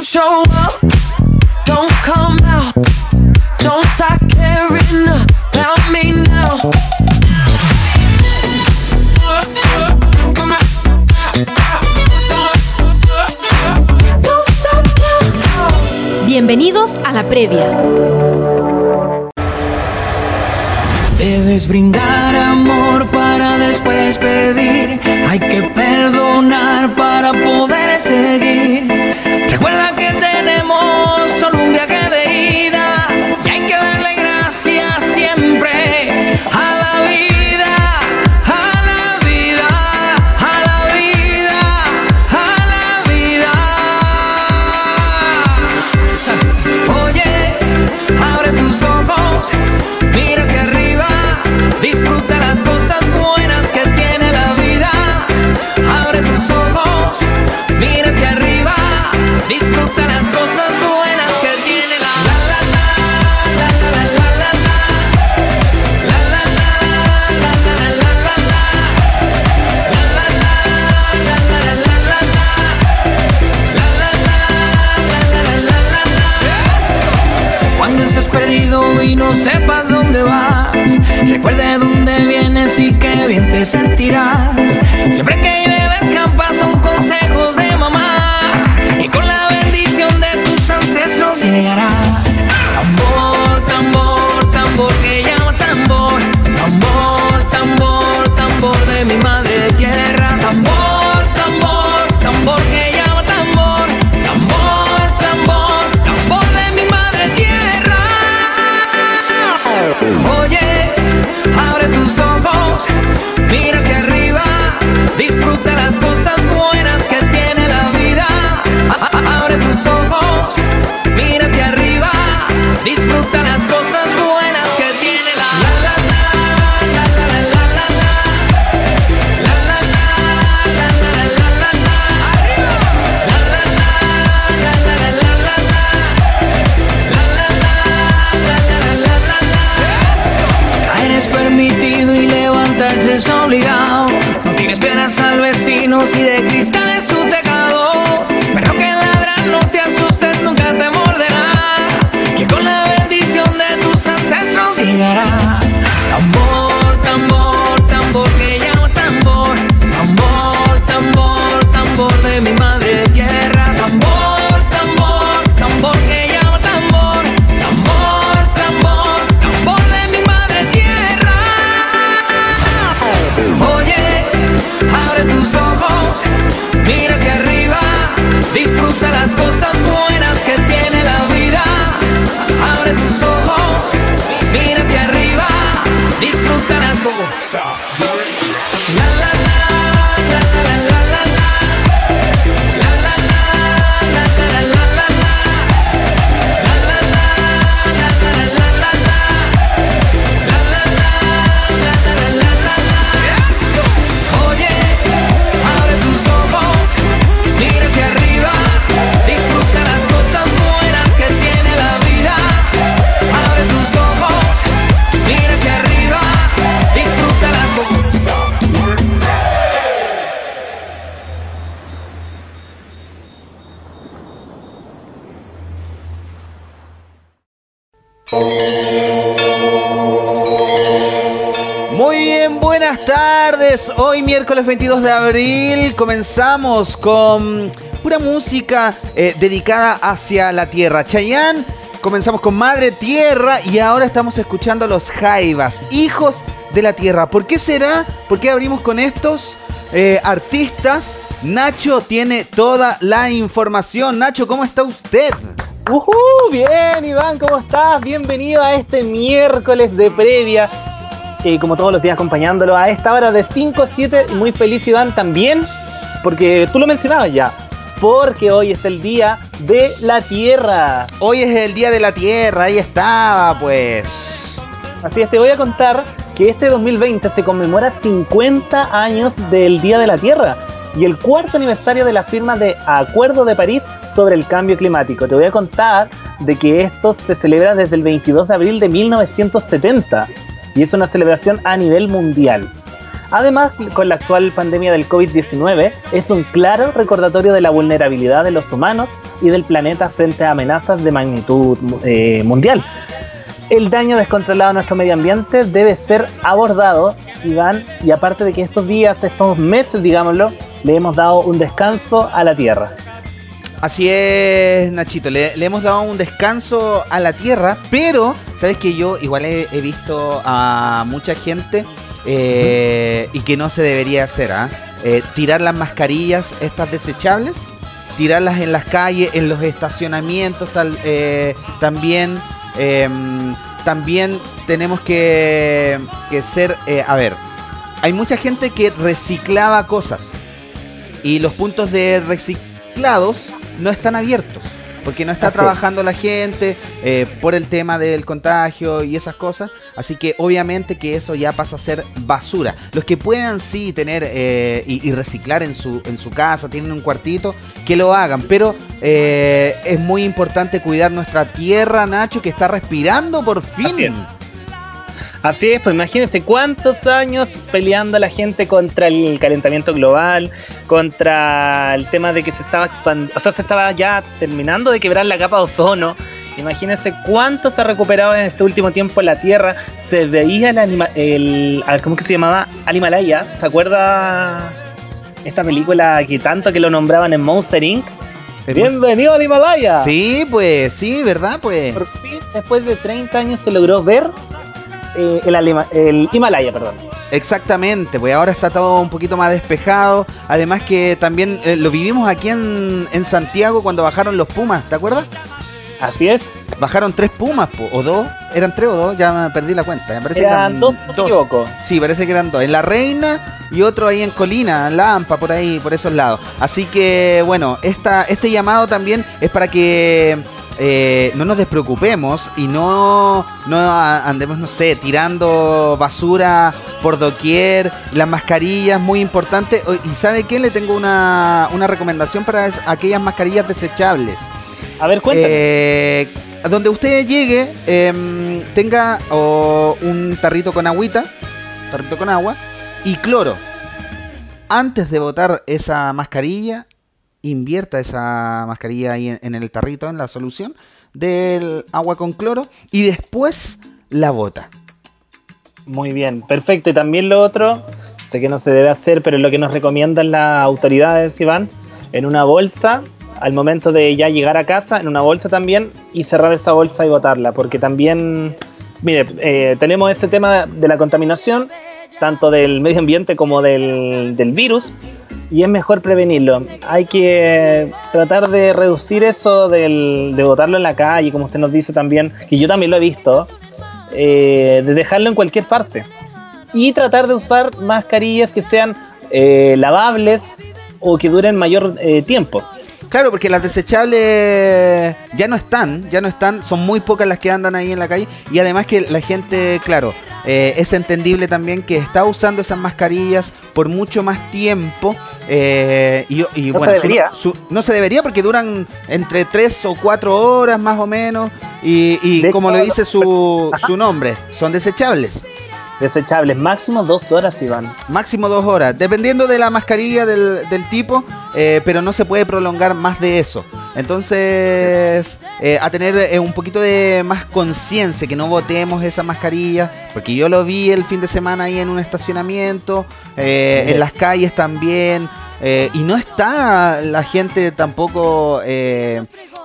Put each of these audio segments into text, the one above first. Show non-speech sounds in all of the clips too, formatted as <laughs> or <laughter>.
Don't show up, don't come out. Don't start caring about me now. Bienvenidos a la previa. Hoy miércoles 22 de abril comenzamos con pura música eh, dedicada hacia la tierra. Chayán, comenzamos con Madre Tierra y ahora estamos escuchando a los Jaivas, hijos de la tierra. ¿Por qué será? ¿Por qué abrimos con estos? Eh, artistas, Nacho tiene toda la información. Nacho, ¿cómo está usted? Uh bien, Iván, ¿cómo estás? Bienvenido a este miércoles de previa eh, como todos los días acompañándolo a esta hora de 5 a 7. Muy feliz Iván también, porque tú lo mencionabas ya, porque hoy es el Día de la Tierra. Hoy es el Día de la Tierra, ahí estaba pues. Así es, te voy a contar que este 2020 se conmemora 50 años del Día de la Tierra y el cuarto aniversario de la firma de Acuerdo de París sobre el cambio climático. Te voy a contar de que esto se celebra desde el 22 de abril de 1970 y es una celebración a nivel mundial. Además, con la actual pandemia del COVID-19, es un claro recordatorio de la vulnerabilidad de los humanos y del planeta frente a amenazas de magnitud eh, mundial. El daño descontrolado a nuestro medio ambiente debe ser abordado, Iván, y aparte de que estos días, estos meses, digámoslo, le hemos dado un descanso a la Tierra. Así es, Nachito, le, hemos dado un descanso a la Tierra, pero, ¿sabes que Yo igual he, visto a mucha gente eh, y que no se debería hacer, ¿ah? eh, tirar las mascarillas, estas desechables, tirarlas en las calles, en los estacionamientos, tal, eh, también Em, también tenemos que, ser, eh, a ver, hay mucha gente que reciclaba cosas y los puntos de reciclados no están abiertos porque no está trabajando la gente eh, por el tema del contagio y esas cosas. Así que obviamente que eso ya pasa a ser basura. Los que puedan sí tener eh, y, reciclar en su, en su casa, tienen un cuartito, que lo hagan. Pero eh, es muy importante cuidar nuestra tierra, Nacho, que está respirando por fin. Así es, pues imagínense cuántos años peleando la gente contra el calentamiento global, contra el tema de que se estaba expandiendo, o sea, se estaba ya terminando de quebrar la capa de ozono. Imagínense cuánto se ha recuperado en este último tiempo la Tierra. Se veía el, anima el ¿cómo que se llamaba? Alimalaya. ¿Se acuerda esta película que tanto que lo nombraban en Monster Inc? Bienvenido al Himalaya. Sí, pues, sí, ¿verdad? Pues. Por fin, después de 30 años se logró ver eh, el, Himalaya, perdón. Exactamente, pues ahora está todo un poquito más despejado. Además que también eh, lo vivimos aquí en, Santiago cuando bajaron los Pumas, ¿te acuerdas? Así es. Bajaron tres Pumas, o dos. ¿Eran tres o dos? Ya me perdí la cuenta. Me parece eran, que dos, no me equivoco. Sí, parece que eran dos. En La Reina y otro ahí en Colina, en Lampa, por ahí, por esos lados. Así que, bueno, esta, este llamado también es para que eh, no nos despreocupemos y no, no andemos, no sé, tirando basura por doquier, las mascarillas, muy importante. ¿Y sabe qué? Le tengo una, recomendación para aquellas mascarillas desechables. A ver, cuéntame. Eh, donde usted llegue, em, tenga un tarrito con agüita, tarrito con agua, y cloro. Antes de botar esa mascarilla, invierta esa mascarilla ahí en, el tarrito, en la solución del agua con cloro y después la bota. Muy bien, perfecto. Y también lo otro, sé que no se debe hacer, pero es lo que nos recomiendan las autoridades, Iván, en una bolsa, al momento de ya llegar a casa, en una bolsa también, y cerrar esa bolsa y botarla, porque también, mire, eh, tenemos ese tema de la contaminación, tanto del medio ambiente como del, del virus, y es mejor prevenirlo. Hay que tratar de reducir eso del, de botarlo en la calle, como usted nos dice también, y yo también lo he visto, eh, de dejarlo en cualquier parte. Y tratar de usar mascarillas que sean eh, lavables o que duren mayor eh, tiempo. Claro, porque las desechables ya no están, ya no están, son muy pocas las que andan ahí en la calle y además que la gente, claro, eh, es entendible también que está usando esas mascarillas por mucho más tiempo. Eh, y, no bueno, se debería. no se debería porque duran entre 3 o 4 horas más o menos. Y, como le dice su, su nombre, son desechables. Desechables, máximo dos horas, Iván. Máximo dos horas, dependiendo de la mascarilla del, tipo, eh, pero no se puede prolongar más de eso. Entonces, eh, a tener eh, un poquito de más conciencia, que no botemos esa mascarilla, porque yo lo vi el fin de semana ahí en un estacionamiento, en las calles también, y no está la gente tampoco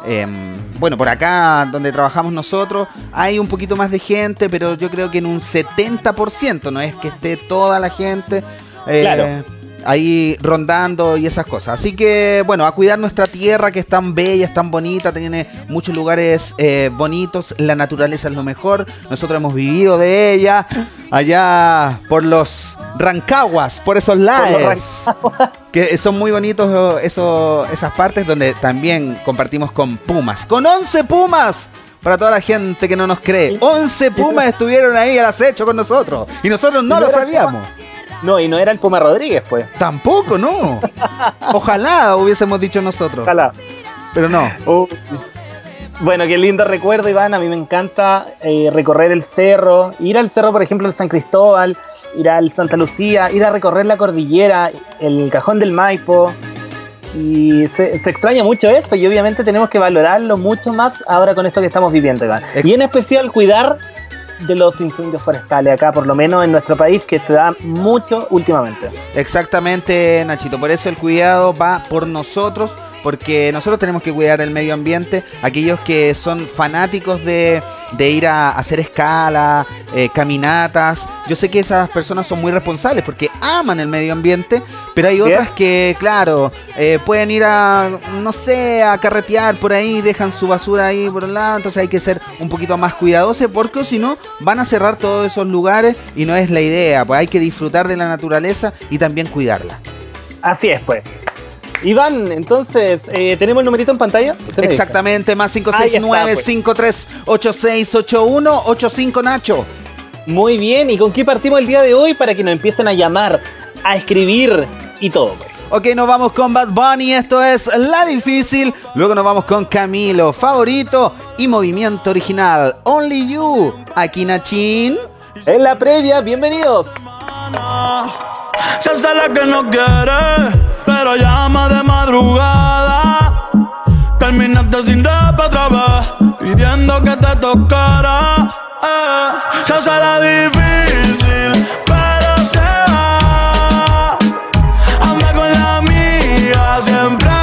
Em, bueno, por acá donde trabajamos nosotros hay un poquito más de gente, pero yo creo que en un 70%, no es que esté toda la gente. Eh, ahí rondando y esas cosas. Así que, bueno, a cuidar nuestra tierra que es tan bella, es tan bonita, tiene muchos lugares eh, bonitos, la naturaleza es lo mejor, nosotros hemos vivido de ella, allá por los Rancaguas, por esos lares, que son muy bonitos eso, esas partes donde también compartimos con Pumas, con 11 Pumas para toda la gente que no nos cree. 11 Pumas estuvieron ahí al acecho con nosotros y nosotros no lo sabíamos. No, y no era el Puma Rodríguez, pues. Tampoco, no. <laughs> Ojalá hubiésemos dicho nosotros. Ojalá. Pero no. Uh, bueno, qué lindo recuerdo, Iván. A mí me encanta eh, recorrer el cerro, ir al cerro, por ejemplo, en San Cristóbal, ir al Santa Lucía, ir a recorrer la cordillera, el cajón del Maipo. Y se, se extraña mucho eso y obviamente tenemos que valorarlo mucho más ahora con esto que estamos viviendo, Iván. Ex- Y en especial cuidar de los incendios forestales acá, por lo menos en nuestro país, que se da mucho últimamente. Exactamente, Nachito. Por eso el cuidado va por nosotros, porque nosotros tenemos que cuidar el medio ambiente. Aquellos que son fanáticos de, de ir a hacer escala, eh, caminatas. Yo sé que esas personas son muy responsables porque aman el medio ambiente, pero hay otras que, claro, eh, pueden ir a, no sé, a carretear por ahí, dejan su basura ahí por un lado. Entonces hay que ser un poquito más cuidadosos porque si no van a cerrar todos esos lugares y no es la idea. Pues hay que disfrutar de la naturaleza y también cuidarla. Así es, pues. Iván, entonces, eh, ¿tenemos el numerito en pantalla? Exactamente, más Ahí está, pues. 569-53868185 Nacho. Muy bien, ¿y con qué partimos el día de hoy para que nos empiecen a llamar, a escribir y todo? pues? Ok, nos vamos con Bad Bunny, esto es La Difícil. Luego nos vamos con Camilo, favorito y movimiento original. Only You, aquí Nachin. En la previa, bienvenidos. Se hace la que no quiere, pero llama de madrugada. Terminaste sin rap otra vez, pidiendo que te tocara. Eh, se la difícil, pero se va. Anda con la amiga, siempre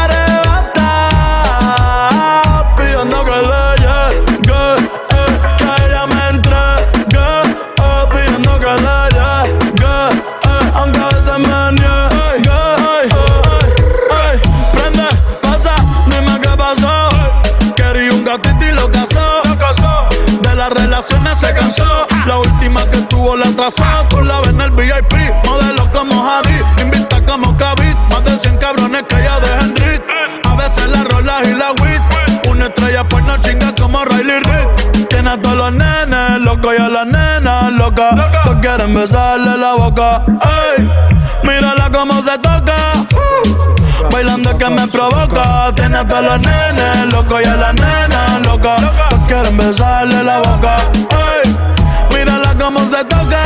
La última que tuvo la atrasó. Tú la ves en el VIP. Modelo como Javi. Invita como Kavit. Más de 100 cabrones que ella dejan rit. A veces la rola y la wit. Una estrella pues no chinga como Riley Reid. Tiene a todos los nenes locos y a las nenas locas. Todos quieren besarle la boca. Ey, mírala cómo se. Bailando que me provoca. Tiene a todos los nenes locos y a las nenas locas. Todos quieren besarle la boca. Ey, mírala cómo se toca.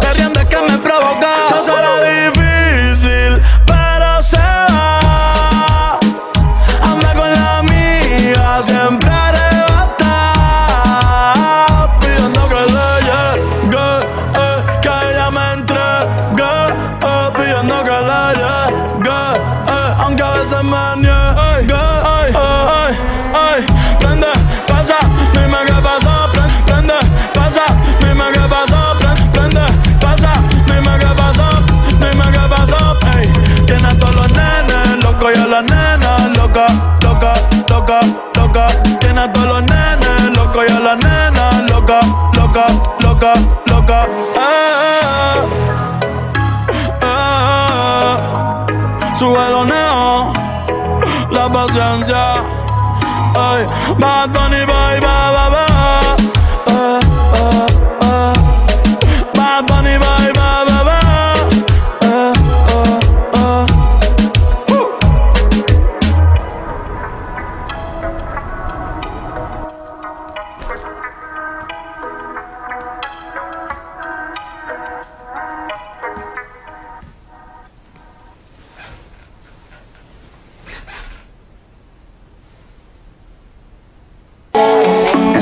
Te riendo que me provoca. Se será Ay, Bad Bunny,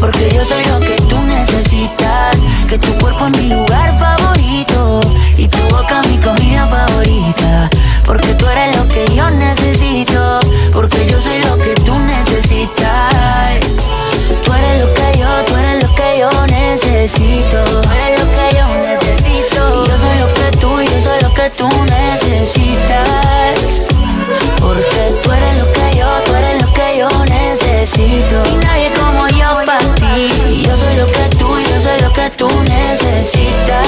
Porque yo soy lo que tú necesitas. Que tu cuerpo es mi lugar favorito. Y tu boca mi comida favorita. Porque tú eres lo que yo necesito. Porque yo soy lo que tú necesitas. Tú eres lo que yo, tú eres lo que yo necesito. Tú eres lo que yo necesito. Y yo soy lo que tú, yo soy lo que tú necesitas. Porque tú eres lo que yo, tú eres lo que yo necesito. Que tú, yo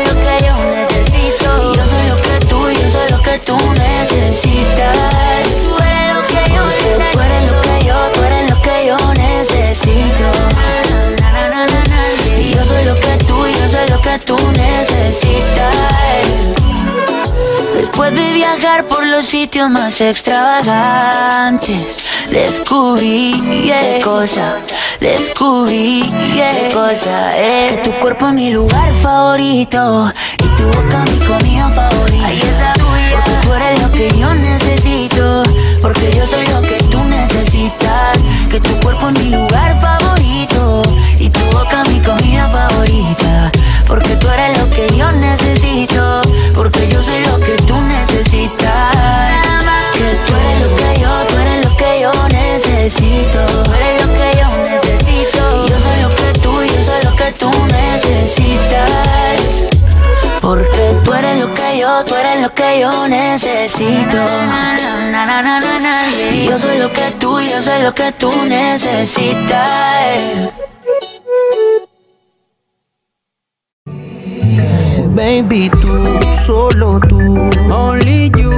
tú necesitas. Tú lo que yo necesito. Tú eres lo que yo, tú lo que yo necesito. Y yo soy lo que tú, yo soy lo que tú necesitas. Después de viajar por los sitios más extravagantes, descubrí qué cosa, descubrí qué cosa es. Que tu cuerpo es mi lugar favorito y tu boca mi comida favorita. Tú eres lo que yo necesito, porque yo soy lo que tú necesitas. Que tu cuerpo es mi lugar favorito y tu boca mi comida favorita. Porque tú eres lo que yo necesito, porque yo soy lo que tú necesitas. Que tú eres lo que yo, tú eres lo que yo necesito. Tú eres lo que Porque tú eres lo que yo, tú eres lo que yo necesito. Yo soy lo que tú, yo soy lo que tú necesitas. Baby, tú, solo tú. Only you.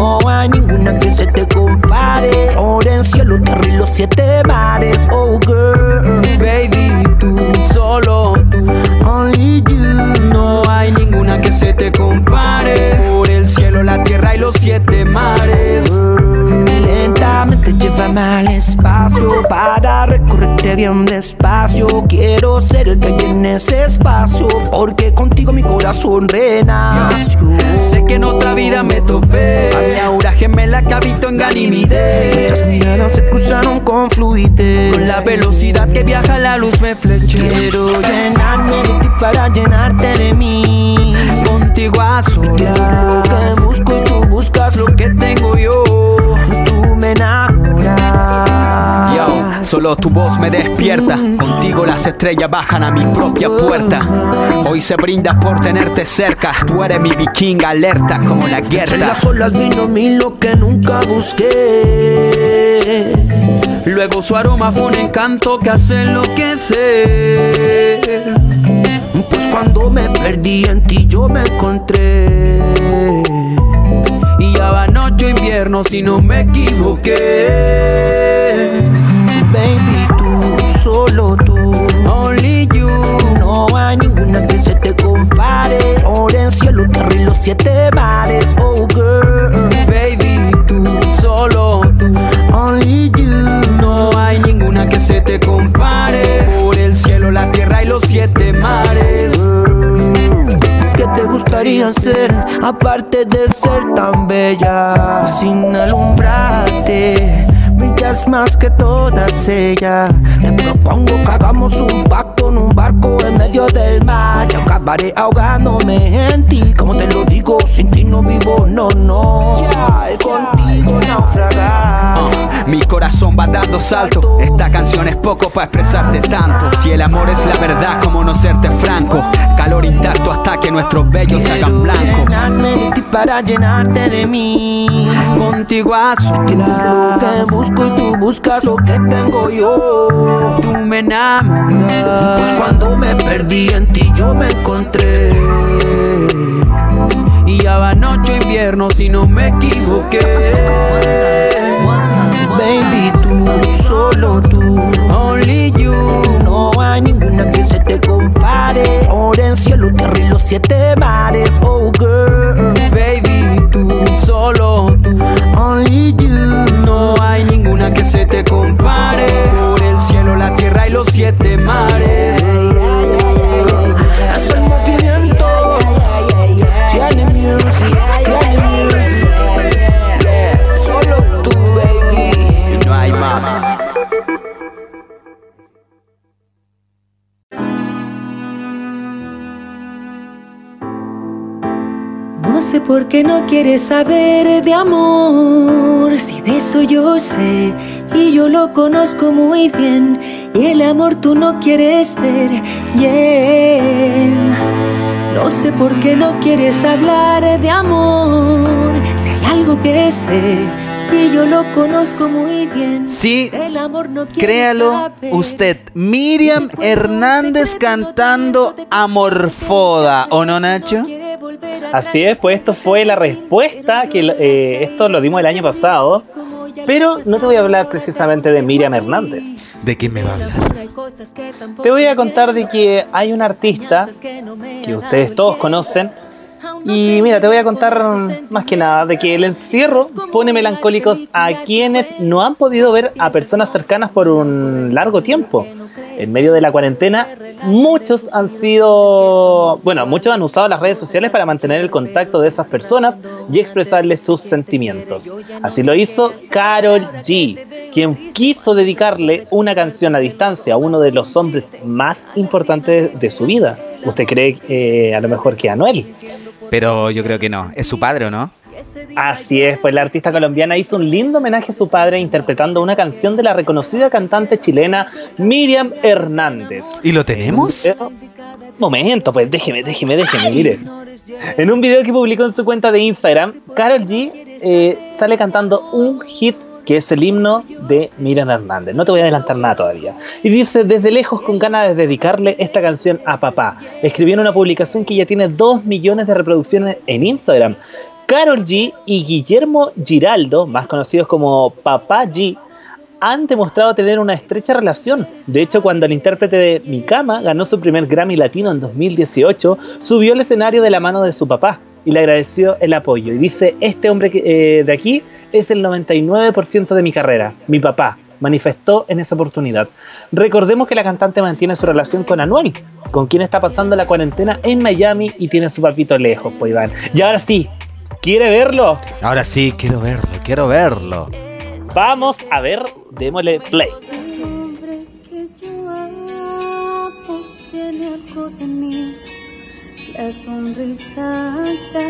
No hay ninguna que se te compare. Por el cielo, tierra y los siete mares. Oh, girl. Baby, tú, solo tú. Only you. No hay ninguna que se te compare. Por el cielo, la tierra y los siete mares. Lentamente llévame al espacio para recorrerte bien despacio. Quiero ser el que llene ese espacio porque contigo mi corazón renació. Sé que en otra vida me topé. A mi aura gemela que habito en Ganímedes. miradas se cruzaron con fluidez. Con la velocidad que viaja la luz me fleché. Quiero llenarme de ti para llenarte de mí. Contigo a Tienes lo solas. que busco y tú buscas lo Lo que tengo yo. Solo tu voz me despierta. Contigo las estrellas bajan a mi propia puerta. Hoy se brinda por tenerte cerca. Tú eres mi vikinga alerta como la guerra. las olas vino mi lo que nunca busqué. Luego su aroma fue un encanto que hace enloquecer. Pues cuando me perdí en ti yo me encontré. Y ya va noche invierno si no me equivoqué. Baby, tú, solo tú. Only you. No hay ninguna que se te compare. Por el cielo, tierra y los siete mares. Oh, girl. Baby, tú, solo tú. Only you. No hay ninguna que se te compare. Por el cielo, la tierra y los siete mares. ¿Qué te gustaría hacer aparte de ser tan bella? Sin alumbrarte, brillas más que todas ellas. Te propongo que hagamos un pacto en un barco en medio del mar. Yo acabaré ahogándome en ti. Como te lo digo, sin ti no vivo, no, no. Ya, contigo naufragar. Ah, mi corazón va dando salto. Esta canción es poco para expresarte tanto. Si el amor es la verdad, como no serte franco. Calor intacto hasta que nuestros bellos se hagan blancos. Para llenarte de mí. Contigo a Tienes lo que busco y tú buscas lo que tengo yo. Tú me enamoras. Pues cuando me perdí en ti yo me encontré. Y ya va noche o invierno si no me equivoqué baby, tú, solo tú, only you. No hay ninguna que se te compare. Ahora el cielo carril los siete mares, oh girl. Baby, tú, solo tú, only you. No hay ninguna que se te compare. Por el cielo, la tierra y los siete mares. Sé por qué no quieres saber de amor, si de eso yo sé y yo lo conozco muy bien. Y el amor tú no quieres ver, yeah. No sé por qué no quieres hablar de amor, si hay algo que sé y yo lo conozco muy bien. Sí, Del amor no créalo saber. usted. Miriam Hernández cantando Amorfoda, ¿o no, Nacho? Así es, pues esto fue la respuesta que eh, esto lo dimos el año pasado. Pero no te voy a hablar precisamente de Miriam Hernández. ¿De quién me va a hablar? Te voy a contar de que hay un artista que ustedes todos conocen. Y mira, te voy a contar más que nada de que el encierro pone melancólicos a quienes no han podido ver a personas cercanas por un largo tiempo. En medio de la cuarentena, muchos han sido, bueno, muchos han usado las redes sociales para mantener el contacto de esas personas y expresarles sus sentimientos. Así lo hizo Carol G, quien quiso dedicarle una canción a distancia a uno de los hombres más importantes de su vida. ¿Usted cree eh, a lo mejor que a Noel? Pero yo creo que no. Es su padre, ¿o no? Así es, pues la artista colombiana hizo un lindo homenaje a su padre interpretando una canción de la reconocida cantante chilena Miriam Hernández. ¿Y lo tenemos? En un video- Momento, pues déjeme, déjeme, déjeme, mire. En un video que publicó en su cuenta de Instagram, Carol G eh, sale cantando un hit que es el himno de Miriam Hernández. No te voy a adelantar nada todavía. Y dice, desde lejos con ganas de dedicarle esta canción a papá. Escribió en una publicación que ya tiene 2 millones de reproducciones en Instagram. Carol G y Guillermo Giraldo, más conocidos como Papá G, han demostrado tener una estrecha relación. De hecho, cuando el intérprete de Mi Cama ganó su primer Grammy Latino en 2018, subió al escenario de la mano de su papá y le agradeció el apoyo. Y dice, este hombre eh, de aquí es el 99% de mi carrera, mi papá, manifestó en esa oportunidad. Recordemos que la cantante mantiene su relación con Anuel, con quien está pasando la cuarentena en Miami y tiene su papito lejos, pues Iván. Y ahora sí, ¿quiere verlo? Ahora sí, quiero verlo, quiero verlo. Vamos a ver, démosle play. hombre que yo amo tiene algo de mí. La sonrisa ancha,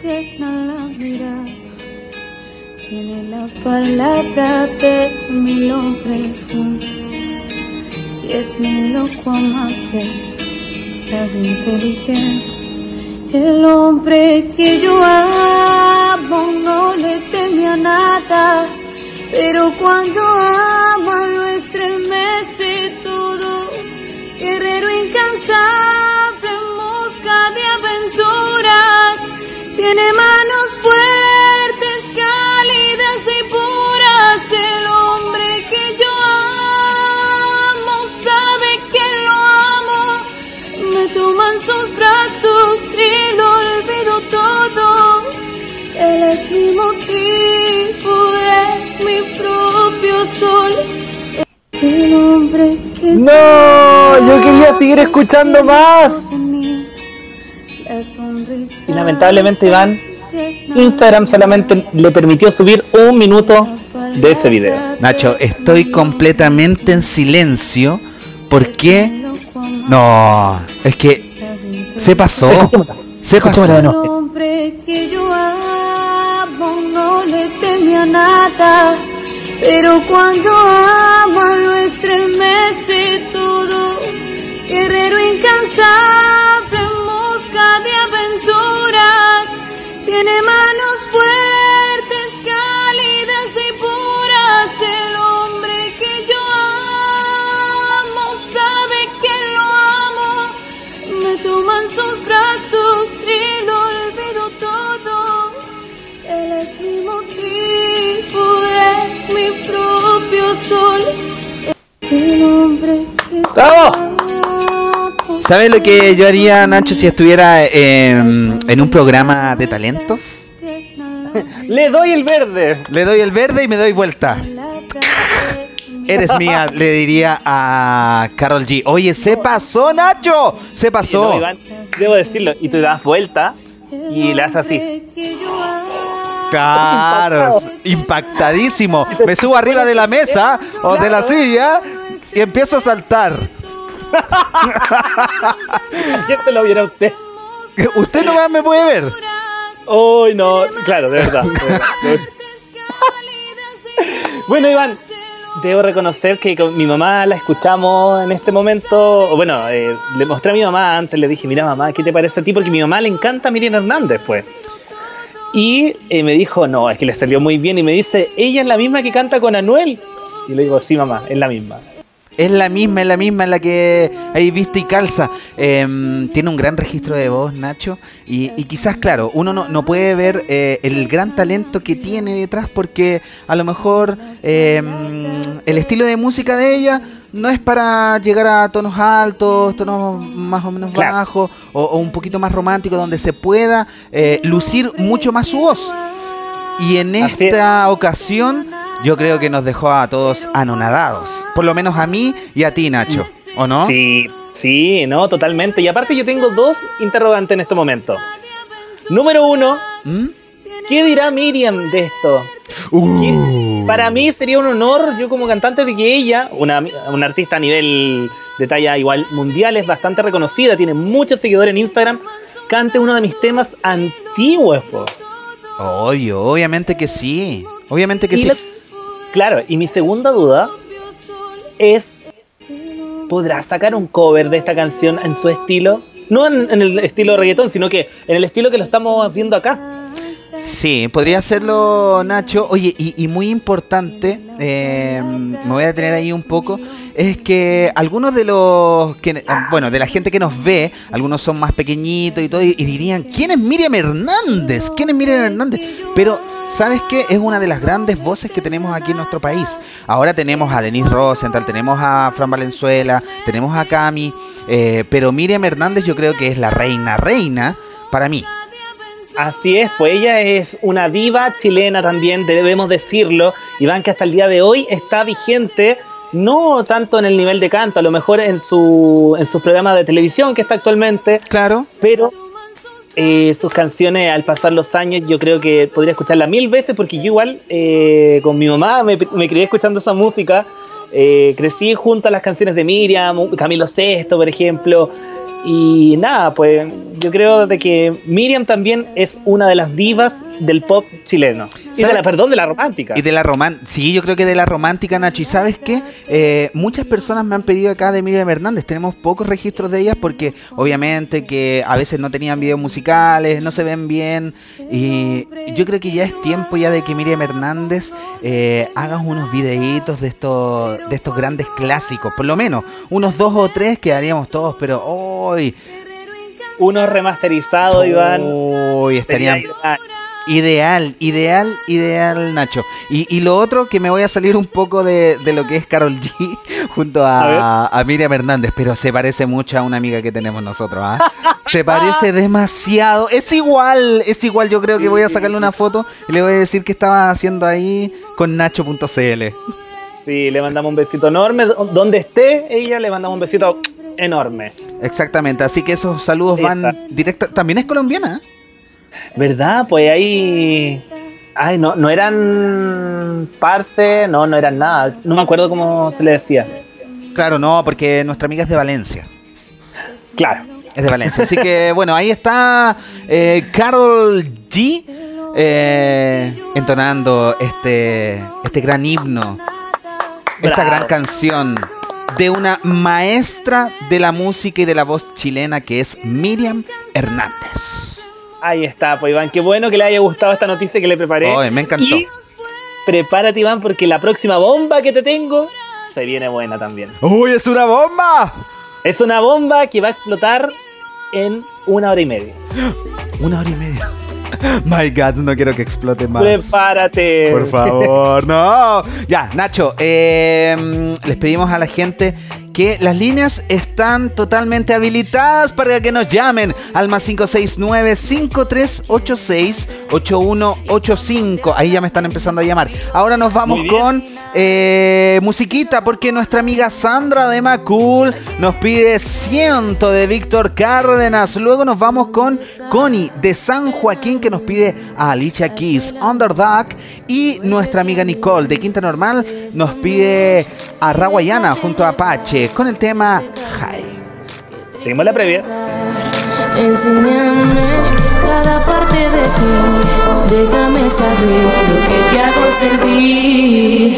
tierna la mirada. Tiene la palabra de mil hombres juntos. Y es mi loco amante, sabe inteligente. El hombre que yo amo no le teme a nada. Pero cuando ama lo estremece todo, guerrero incansable en busca de aventuras, tiene manos sol. El hombre que No, yo quería seguir escuchando más. Y lamentablemente, Iván, Instagram solamente le permitió subir un minuto de ese video. Nacho, estoy completamente en silencio porque... No, es que se pasó. Se pasó. El hombre que yo amo no le teme a nada, pero cuando ama lo estremece todo. Guerrero incansable ¿Sabes lo que yo haría, Nacho, si estuviera em, en un programa de talentos? <laughs> Le doy el verde. Le doy el verde y me doy vuelta. Eres mía, le diría a Carol G. Oye, se pasó, Nacho. Se No, pasó. Iván, debo decirlo. Y tú das vuelta y le haces así. Claro, <laughs> impactadísimo. Me subo arriba de la mesa o de la silla y empiezo a saltar. <laughs> ¿Quién te lo viera a usted? Usted nomás me puede ver. Uy, no, claro, de verdad. de verdad. <laughs> bueno, Iván, debo reconocer que con mi mamá la escuchamos en este momento. Bueno, eh, le mostré a mi mamá antes, le dije, mira mamá, ¿qué te parece a ti? Porque a mi mamá le encanta Miriam Hernández, pues. Y eh, me dijo, no, es que le salió muy bien. Y me dice, ella es la misma que canta con Anuel. Y le digo, sí, mamá, es la misma. Es la misma, es la misma en la que ahí viste y calza. Em, tiene un gran registro de voz, Nacho. Y, y quizás, claro, uno no, no puede ver eh, el gran talento que tiene detrás porque a lo mejor em, el estilo de música de ella no es para llegar a tonos altos, tonos más o menos Claro. bajos o, o un poquito más romántico donde se pueda eh, lucir mucho más su voz. Y en Así es. esta ocasión yo creo que nos dejó a todos anonadados. Por lo menos a mí y a ti, Nacho. ¿O no? Sí, sí, no, totalmente. Y aparte yo tengo dos interrogantes en este momento. Número uno, ¿Mm? ¿qué dirá Miriam de esto? Uh. Para mí sería un honor, yo como cantante, de que ella, una, una artista a nivel de talla igual mundial, es bastante reconocida, tiene muchos seguidores en Instagram, cante uno de mis temas antiguos. po. Obvio, obviamente que sí. Obviamente que Y sí. la- claro, y mi segunda duda es, ¿podrá sacar un cover de esta canción en su estilo? No en, el estilo reggaetón, sino que en el estilo que lo estamos viendo acá. Sí, podría hacerlo Nacho. Oye, y, y muy importante, eh, me voy a detener ahí un poco, es que algunos de los, que, eh, bueno, de la gente que nos ve, algunos son más pequeñitos y todo, y, y dirían, ¿quién es Miriam Hernández? ¿Quién es Miriam Hernández? Pero, ¿sabes qué? Es una de las grandes voces que tenemos aquí en nuestro país. Ahora tenemos a Denise Rosenthal, tenemos a Fran Valenzuela, tenemos a Cami, eh, pero Miriam Hernández yo creo que es la reina, reina para mí. Así es, pues ella es una diva chilena también, debemos decirlo. Iván, que hasta el día de hoy está vigente, no tanto en el nivel de canto, a lo mejor en su, en sus programas de televisión que está actualmente, Claro. pero eh, sus canciones al pasar los años yo creo que podría escucharla mil veces porque yo igual eh, con mi mamá me, me crié escuchando esa música, eh, crecí junto a las canciones de Miriam, Camilo Sesto, por ejemplo, y nada, pues yo creo de que Miriam también es una de las divas del pop chileno. Y de la, perdón, de la romántica. Y de la romántica, sí, yo creo que de la romántica, Nacho. ¿Y sabes qué? Eh, muchas personas me han pedido acá de Miriam Hernández. Tenemos pocos registros de ellas porque obviamente que a veces no tenían videos musicales, no se ven bien. Y yo creo que ya es tiempo ya de que Miriam Hernández eh, haga unos videitos de estos, de estos grandes clásicos. Por lo menos unos dos o tres quedaríamos todos, pero hoy... Uno remasterizado, Iván. Sería ideal. Ideal, ideal, ideal, Nacho. Y, y lo otro, que me voy a salir un poco de, de lo que es Carol G <laughs> junto a, a Miriam Hernández, pero se parece mucho a una amiga que tenemos nosotros, ¿ah? Se parece demasiado. Es igual, es igual. Yo creo que voy a sacarle una foto y le voy a decir que estaba haciendo ahí con Nacho.cl. Sí, le mandamos un besito enorme. Donde esté ella, le mandamos un besito enorme. Exactamente, así que esos saludos van directo. También es colombiana, ¿eh? ¿Verdad? Pues ahí. Ay, no, no eran parce, no, no eran nada. No me acuerdo cómo se le decía. Claro, no, porque nuestra amiga es de Valencia. Claro. Es de Valencia. Así que <laughs> bueno, ahí está eh, Carol G eh, entonando este, este gran himno, esta gran canción de una maestra de la música y de la voz chilena que es Miriam Hernández. Ahí está, pues Iván. Qué bueno que le haya gustado esta noticia que le preparé. Me encantó. Y prepárate, Iván, porque la próxima bomba que te tengo se viene buena también. ¡Uy, es una bomba! Es una bomba que va a explotar en una hora y media. Una hora y media. My God, no quiero que explote más. Prepárate. Por favor, no. Ya, Nacho, eh, les pedimos a la gente que las líneas están totalmente habilitadas para que nos llamen al más 569-5386-8185. Ahí ya me están empezando a llamar. Ahora nos vamos con eh, musiquita porque nuestra amiga Sandra de Macul nos pide ciento de Víctor Cárdenas. Luego nos vamos con Connie de San Joaquín que nos pide a Alicia Keys, Underdog. Y nuestra amiga Nicole de Quinta Normal nos pide a Raguayana junto a Apache con el tema High. Seguimos la previa. Enséñame cada parte de ti, déjame saber lo que te hago sentir.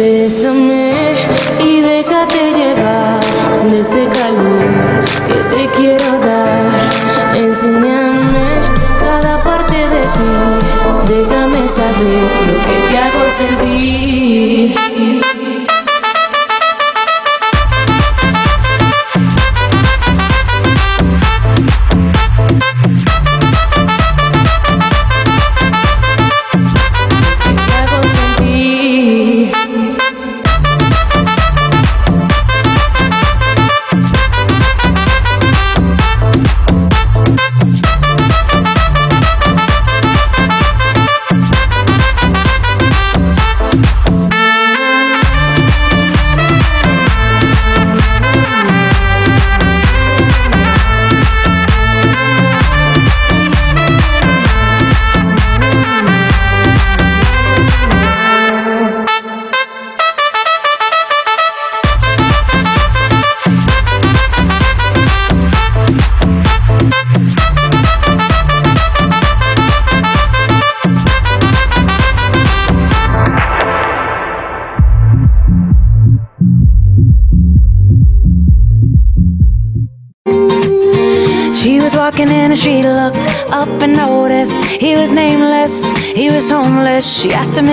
besame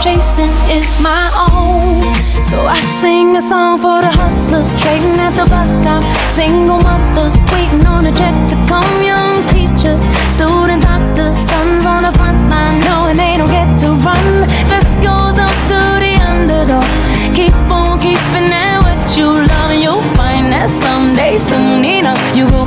Chasing is my own. So I sing a song for the hustlers trading at the bus stop. Single mothers waiting on a check to come. Young teachers, student doctors, sons on the front line knowing they don't get to run. This goes up to the underdog. Keep on keeping at what you love, and you'll find that someday, soon enough, you will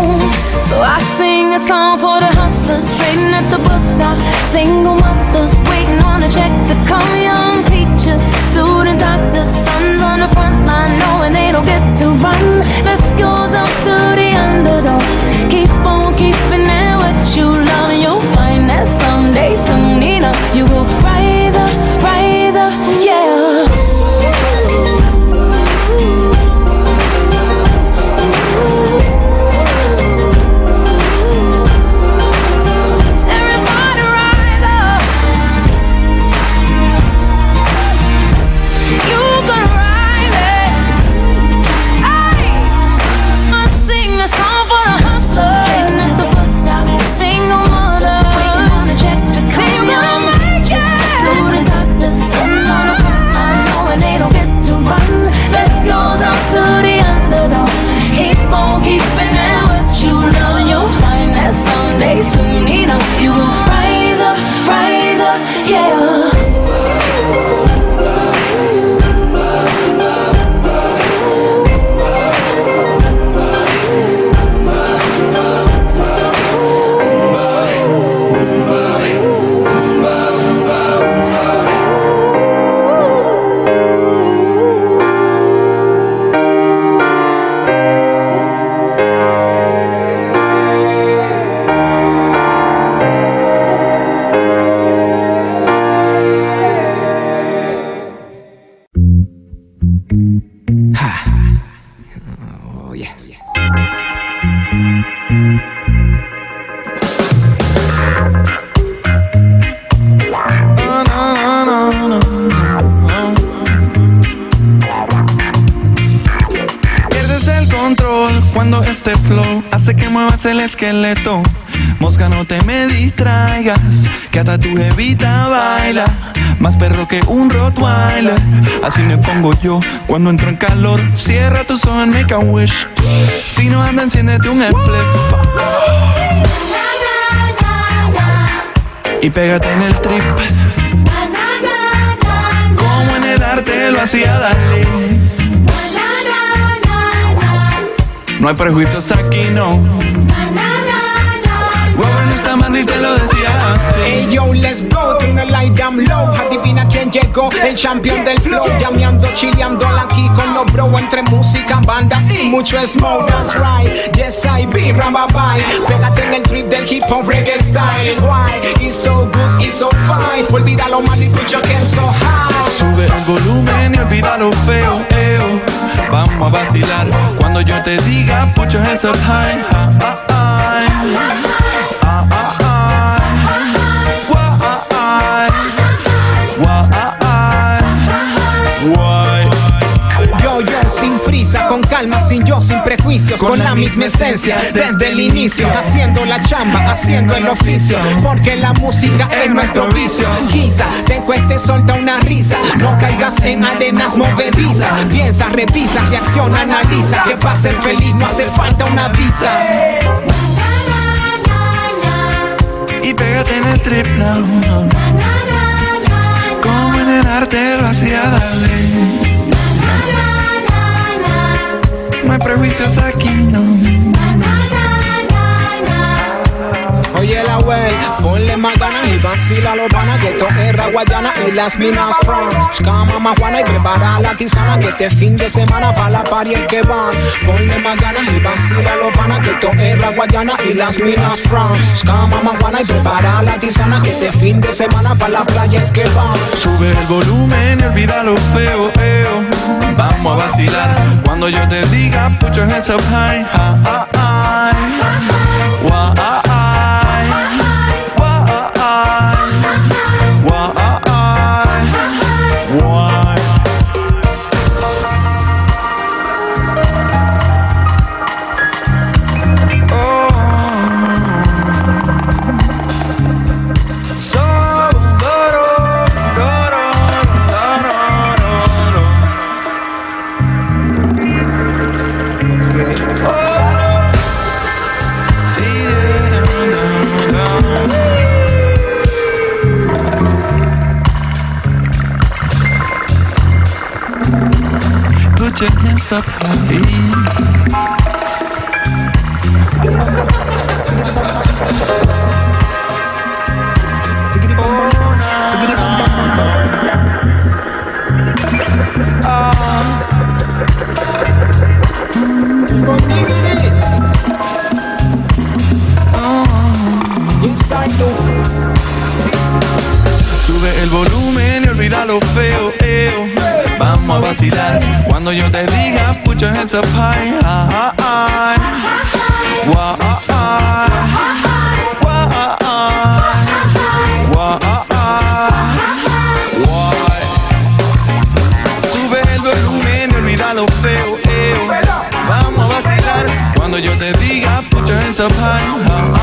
So I sing a song for the hustlers trading at the bus stop. Single mothers waiting on a check to come. Young teachers, student doctors, sons on the front line knowing they don't get esqueleto. Mosca, no te me distraigas, que hasta tu evita baila. Más perro que un Rottweiler. Así me pongo yo cuando entro en calor. Cierra tus ojos, make a wish. Si no anda, enciéndete un spliff. Y pégate en el trip. Como en el arte lo hacía Dalí. No hay prejuicios aquí, no. Está mal y te lo decía así. Hey yo, let's go, tengo el light damn low. Adivina quién llegó, el champion del flow. Llameando, chileando aquí con los bro. Entre música, banda y mucho smoke. That's right, yes I be bye. Pégate en el trip del hip hop reggae style. Why? It's so good, it's so fine. Olvida lo malo y put your hands so high. Sube el volumen y olvida lo feo, eo. Vamos a vacilar cuando yo te diga, put your hands up high. Prisa, con calma, sin yo, sin prejuicios, con, la misma esencia, desde el inicio, haciendo la chamba, haciendo el oficio, porque la música es nuestro vicio. Quizás te cueste solta una risa, no caigas en arenas movedizas, piensa, revisa, reacciona, analiza, que para ser feliz no hace falta una visa. Y pégate en el trip now. Como en el arte lo hacía Dalí. No hay prejuicios aquí, no. Oye la wey, ponle más ganas y vacila los panas que esto es Raguayana y las minas from Busca mamá Juana y prepara la tisana que este fin de semana para la party es que van Ponle más ganas y vacila los panas que esto es Raguayana y las minas from Busca mamá Juana y prepara la tisana que este fin de semana para la playa es que van Sube el volumen y olvida lo feo, eo. Vamos a vacilar cuando yo te diga, put your hands up high. Put your hands up high. Sube el volumen y olvida lo feo, eo. Vamos a vacilar cuando yo te diga, put your hands up? Sube el volumen y olvida lo feo, eo. Vamos a vacilar cuando yo te diga, put your hands up.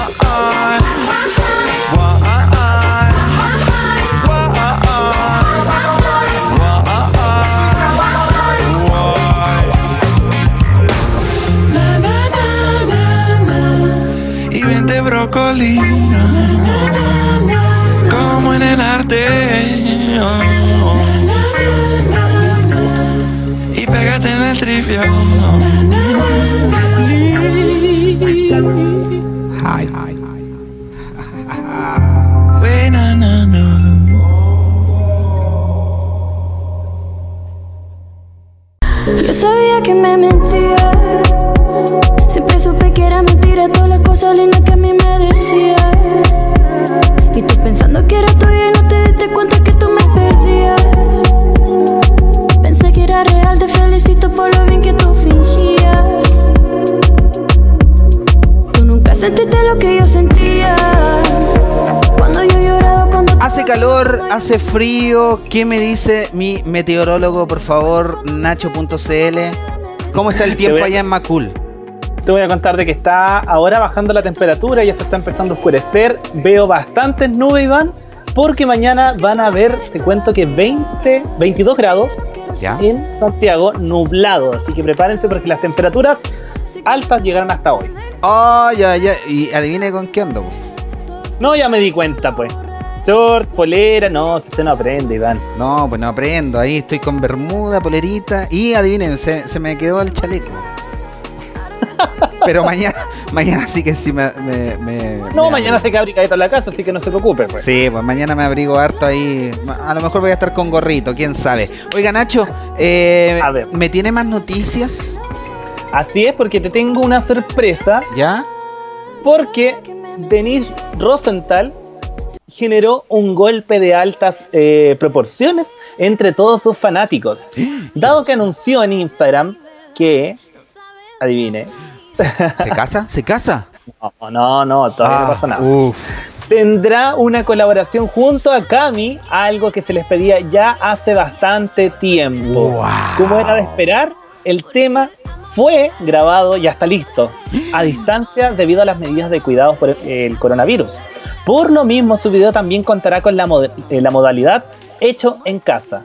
Hace frío. ¿Qué me dice mi meteorólogo, por favor, Nacho.cl? ¿Cómo está el tiempo allá en Macul? te voy a contar de que está ahora bajando la temperatura, ya se está empezando a oscurecer. Veo bastantes nubes, Iván, porque mañana van a ver, te cuento que 20, 22 grados ¿Ya? en Santiago, nublado. Así que prepárense porque las temperaturas altas llegaron hasta hoy. Oh, ya, ya. Y adivine con qué ando. No, ya me di cuenta, pues. Short, polera, no, si usted no aprende, Iván. No, pues no aprendo. Ahí estoy con bermuda, polerita. Y adivinen, se, se me quedó el chaleco. Pero mañana, <laughs> mañana sí que sí me. me- me- No, me mañana se queda abrigadito en la casa, así que no se preocupe, pues. Sí, pues mañana me abrigo harto ahí. A lo mejor voy a estar con gorrito, quién sabe. Oiga, Nacho, eh, A ver. ¿me tiene más noticias? Así es, porque te tengo una sorpresa, ¿Ya? porque Denise Rosenthal generó un golpe de altas eh, proporciones entre todos sus fanáticos, <gasps> dado que anunció en Instagram que, adivine, ¿Se casa? ¿Se casa? <laughs> no, no, no, todavía no Ah, pasa nada. Uf. tendrá una colaboración junto a Cami, algo que se les pedía ya hace bastante tiempo. Wow. Como era de esperar, el tema fue grabado y está listo, a <gasps> distancia debido a las medidas de cuidados por el coronavirus. Por lo mismo, su video también contará con la, mod- eh, la modalidad hecho en casa.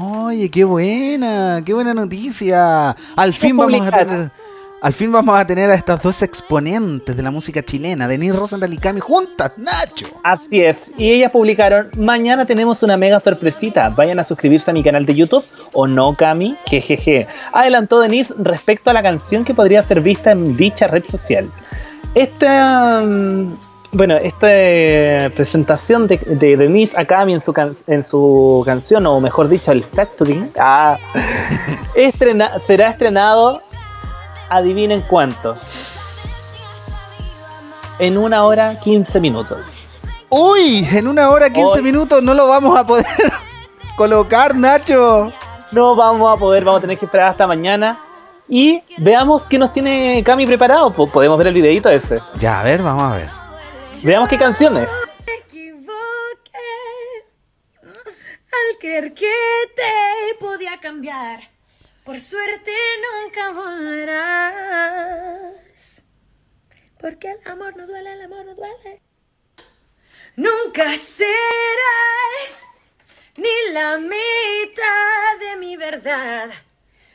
Oye, qué buena, qué buena noticia. Al fin vamos a tener, al fin vamos a tener a estas dos exponentes de la música chilena, Denise Rosenthal y Cami juntas, Nacho. Así es, y ellas publicaron, mañana tenemos una mega sorpresita, vayan a suscribirse a mi canal de YouTube, o no, Cami, jejeje. Adelantó Denise respecto a la canción que podría ser vista en dicha red social. Esta, mm, bueno, esta eh, presentación de, de Denise a Cami en su, can- en su canción, o mejor dicho, el Factory, ah, <laughs> estrena- será estrenado, adivinen cuánto, en una hora 15 minutos. Uy, en una hora 15 Hoy- minutos no lo vamos a poder <laughs> colocar, Nacho. No vamos a poder, vamos a tener que esperar hasta mañana. Y veamos qué nos tiene Cami preparado. Po- Podemos ver el videito ese. Ya, a ver, vamos a ver. Veamos qué canciones. Me equivoqué al creer que te podía cambiar. Por suerte nunca volverás. Porque el amor no duele, el amor no duele. Nunca serás ni la mitad de mi verdad.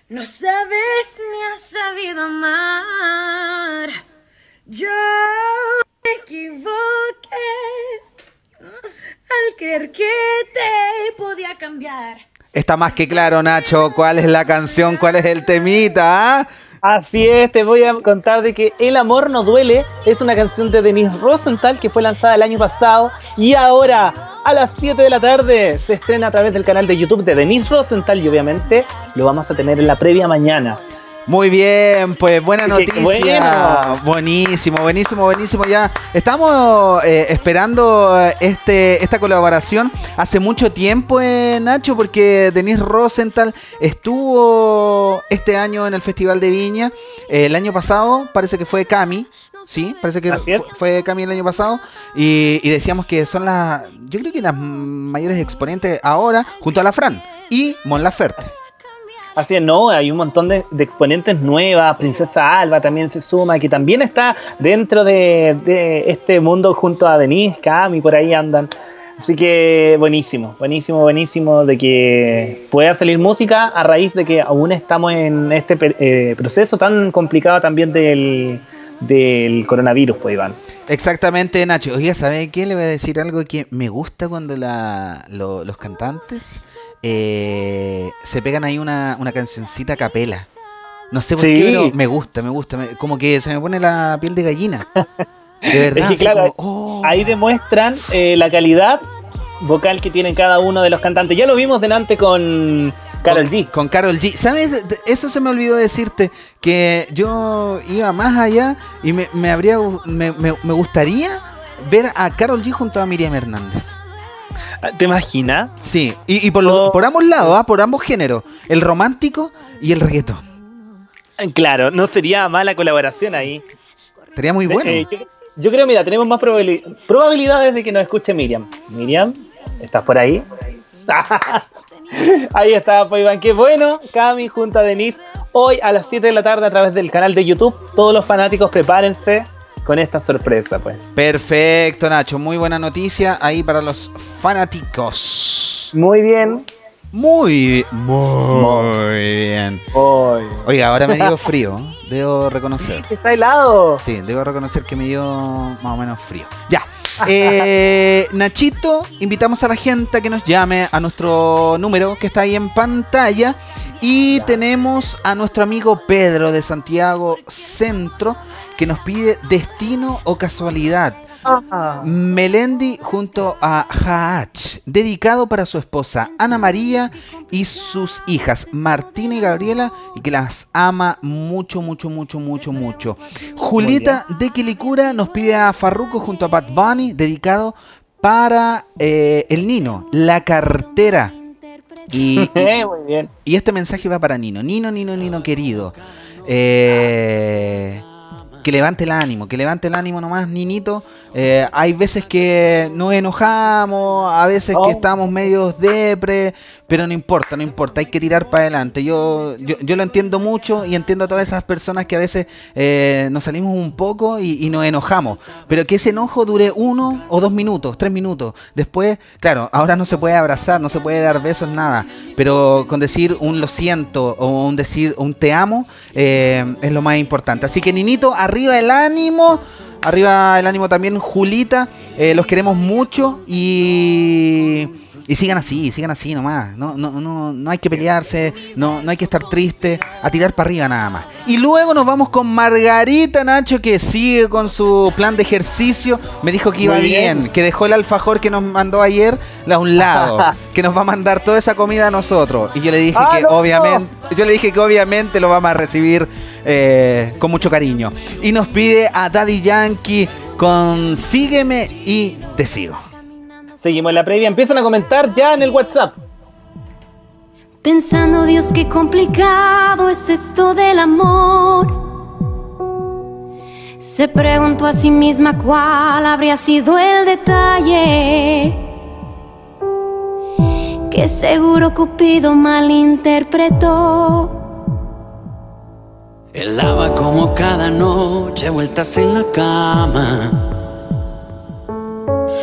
No sabes ni has sabido amar. Yo me equivoqué al creer que te podía cambiar. Está más que claro, Nacho, cuál es la canción, cuál es el temita. ¿ah? Así es, te voy a contar de que El amor no duele es una canción de Denise Rosenthal que fue lanzada el año pasado y ahora a las 7 de la tarde se estrena a través del canal de YouTube de Denise Rosenthal y obviamente lo vamos a tener en la previa mañana. Muy bien, pues buena <laughs> noticia. bueno. Buenísimo, buenísimo, buenísimo. Ya estamos eh, esperando eh, este, esta colaboración hace mucho tiempo, eh, Nacho, porque Denise Rosenthal estuvo este año en el Festival de Viña. Eh, el año pasado parece que fue Cami. Sí, parece que Así es. fu- fue Cami el año pasado. Y, y decíamos que son las, yo creo que las mayores exponentes ahora, junto a la Fran y Mon Laferte. Así es, no, hay un montón de, exponentes nuevas, Princesa Alba también se suma, que también está dentro de, este mundo junto a Denise, Cami, por ahí andan. Así que buenísimo, buenísimo, buenísimo de que pueda salir música a raíz de que aún estamos en este eh, proceso tan complicado también del, del coronavirus, pues Iván. Exactamente, Nacho. Oiga, ¿sabe qué? Le voy a decir algo que me gusta cuando la, lo- los cantantes eh, se pegan ahí una, una cancioncita a capela. No sé por Sí. qué, pero me gusta, me gusta. me- como que se me pone la piel de gallina. De <laughs> verdad. Es que claro, como, oh. ahí demuestran eh, la calidad vocal que tienen cada uno de los cantantes. Ya lo vimos delante con Carol G. Con Carol G. ¿Sabes? Eso se me olvidó decirte. Que yo iba más allá y me, me habría me, me- me gustaría ver a Carol G junto a Miriam Hernández. ¿Te imaginas? Sí, y, y por, los- Oh. por ambos lados, ¿ah? por ambos géneros. El romántico y el reggaetón. Claro, no sería mala colaboración ahí. Sería muy bueno. Eh, yo, yo creo, mira, tenemos más probabili- probabilidades de que nos escuche Miriam. Miriam, ¿estás por ahí? <laughs> ahí está, pues Iván, qué bueno. Cami junto a Denise, hoy a las 7 de la tarde a través del canal de YouTube. Todos los fanáticos prepárense con esta sorpresa, pues. Perfecto, Nacho. Muy buena noticia ahí para los fanáticos. Muy bien. Muy, muy bien. Hoy. Oiga, ahora me dio <laughs> frío, debo reconocer. Está helado. Sí, debo reconocer que me dio más o menos frío. Ya. <laughs> Eh, Nachito, invitamos a la gente a que nos llame a nuestro número que está ahí en pantalla. Y tenemos a nuestro amigo Pedro de Santiago Centro que nos pide destino o casualidad. Melendi junto a Haach, dedicado para su esposa Ana María y sus hijas Martina y Gabriela, y que las ama mucho, mucho, mucho, mucho, mucho. Julieta de Quilicura nos pide a Farruko junto a Pat Bunny, dedicado para eh, el Nino, la cartera. Y, <laughs> y- Muy bien. y este mensaje va para Nino. Nino, Nino, Nino querido. Eh, que levante el ánimo, que levante el ánimo nomás, Ninito. Eh, hay veces que nos enojamos, a veces que Oh. estamos medios depre, pero no importa, no importa, hay que tirar para adelante. Yo, yo, yo lo entiendo mucho y entiendo a todas esas personas que a veces eh, nos salimos un poco y, nos enojamos, pero que ese enojo dure uno o dos minutos, tres minutos. Después, claro, ahora no se puede abrazar, no se puede dar besos, nada, pero con decir un lo siento o un decir un te amo eh, es lo más importante. Así que Ninito, arriba el ánimo. Arriba el ánimo también, Julita. eh, los queremos mucho y, y sigan así, sigan así nomás. No, no, no, no hay que pelearse, no, no hay que estar triste, a tirar para arriba nada más. Y luego nos vamos con Margarita Nacho, que sigue con su plan de ejercicio. Me dijo que iba bien. bien. que dejó el alfajor que nos mandó ayer a un lado, <laughs> que nos va a mandar toda esa comida a nosotros. Y yo le dije ¡Ah, que no! obviamente, yo le dije que obviamente lo vamos a recibir eh, con mucho cariño. Y nos pide a Daddy Yankee con Sígueme y te sigo. Seguimos en la previa. Empiezan a comentar ya en el WhatsApp. Pensando, Dios, qué complicado es esto del amor. Se preguntó a sí misma cuál habría sido el detalle. Que seguro Cupido malinterpretó. Él daba como cada noche vueltas en la cama.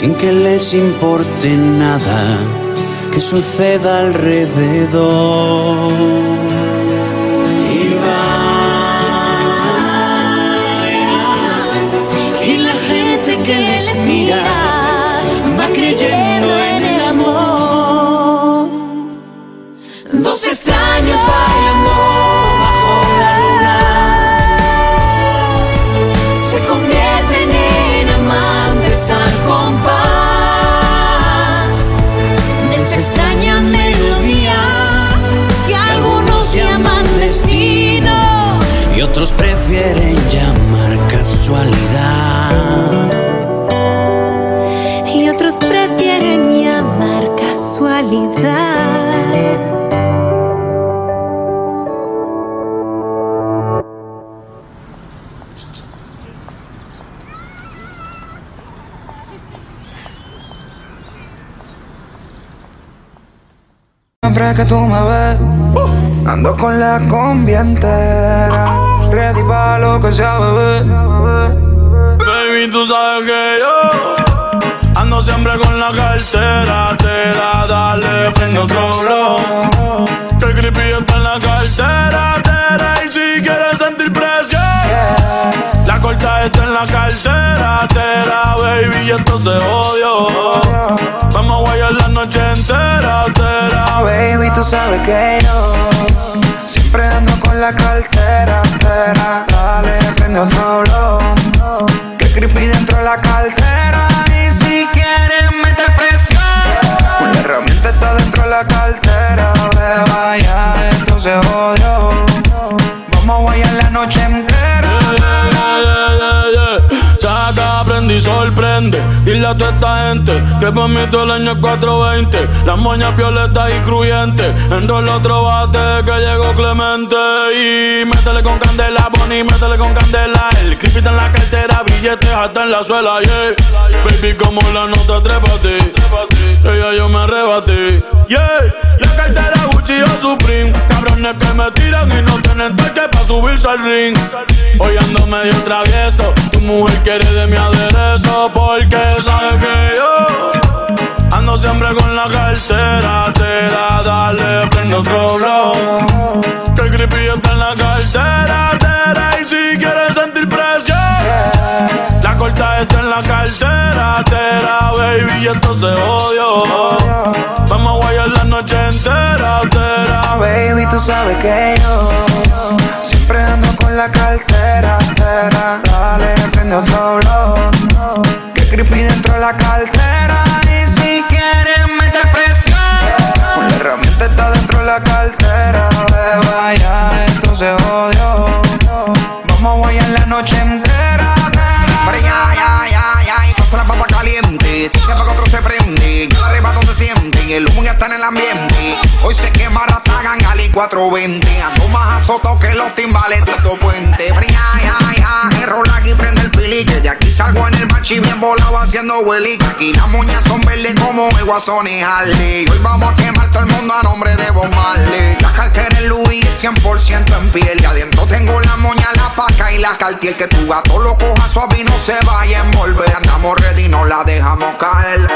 Sin que les importe nada que suceda alrededor. Y bailan y la gente que les mira Que tú me ves, ando con la combi entera. Ready pa' lo que sea, bebé. Baby, tú sabes que yo ando siempre con la cartera. Te da, dale, prende otro blow. Que el creepy está en la cartera. Tera, y si quieres sentir presión, la corta está en la cartera. Tera, baby, y esto se odio. Vamos a guayar la noche entera. Baby, tú sabes que yo siempre ando con la cartera. Tera. Dale, prende otro blow. Sorprende. Dile a toda esta gente que por mí todo el año es 420. Las moñas violetas y cruyentes. Enrola otro bate que llegó Clemente. Y métele con candela, Bonnie, métele con candela. El creepy en la cartera, billetes hasta en la suela, yeah. Baby, como la nota, trépate. Ella yo me arrebaté, yeah. La cartera Supreme. Cabrones que me tiran y no tienen toque para subirse al ring. Hoy ando medio travieso. Tu mujer quiere de mi aderezo porque sabe que yo ando siempre con la cartera. Te da, dale, prende otro blow. Que el creepy está en la cartera. Tera, y si quieres la está en la cartera. Tera, baby, esto se odio. Vamos a guayar la noche entera. Tera, Baby, tú sabes que yo siempre ando con la cartera. Tera. Dale, prende otro blow. Que creepy dentro de la cartera. Y si quieres meter presión, una herramienta está dentro de la cartera. Ve, vaya, esto se jodió. Vamos a guayar la noche entera. Pero ya, ya, ya, ya, y pasa la papa caliente. Si se apaga otro se prende. Ya el arrebato se siente. Y el humo ya está en el ambiente. Hoy se quema Ratagan Ali 420. Ando más azotado que los timbales de Tito Puente. Pero ya, ya, ya, error aquí prende el pili. Que de aquí salgo en el machi bien volado haciendo willy. Que aquí las moñas son verdes como el guasón y Harley. Hoy vamos a quemar todo el mundo a nombre de Bob Marley. La cartera en Louis es 100% en piel. Y adentro tengo la moña, la paca y la cartier. Que tu gato lo coja suave y no se vaya a envolver. Andamos ready, no la dejamos caer.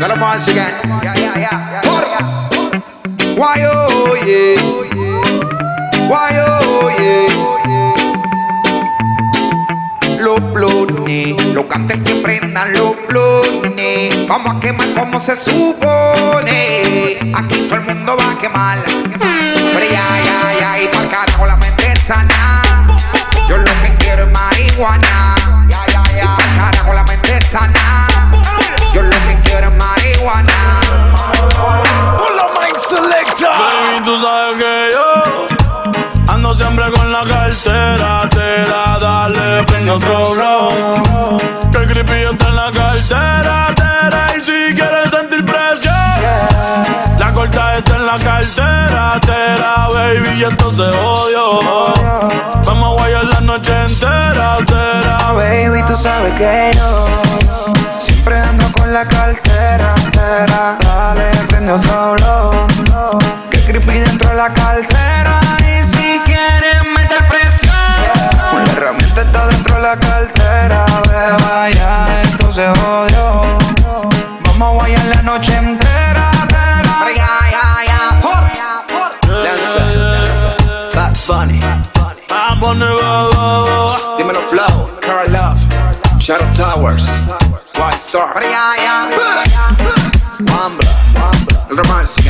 Let 'em once again. Yeah, yeah, yeah. Why oh yeah. Why oh yeah. Los blones, los cantes que prendan los blones. Vamos a quemar como se supone. Aquí todo el mundo va a quemar. Pero ya, ya, ya, y pa'l carajo la mente sana. Yo lo que quiero es marihuana. Ya, ya, ya, pa'l carajo la mente sana. Yo lo pure marihuana. Hola Mike Selecta. Baby, tú sabes que yo ando siempre con la cartera. Te dale, prende otro round. Que el creepy está en la cartera, tera. Y si quieres sentir presión, la corta está en la cartera, tera, baby. Y entonces odio. Vamos a guayar la noche entera. Baby, tú sabes que yo la cartera, tera. Dale, prende otro blow, Que creepy dentro de la cartera. Y si quieres meter presión, yeah. una herramienta está dentro de la cartera. Beba, ya esto se jodió. Vamos a guayar la noche entera, tera. Ay, ay, ay, ay, Lanza, lanza. Bad Bunny. Bad Bunny, Dímelo, Flow, Carl Love, Shadow Towers. Soraya, Mambla, Romance.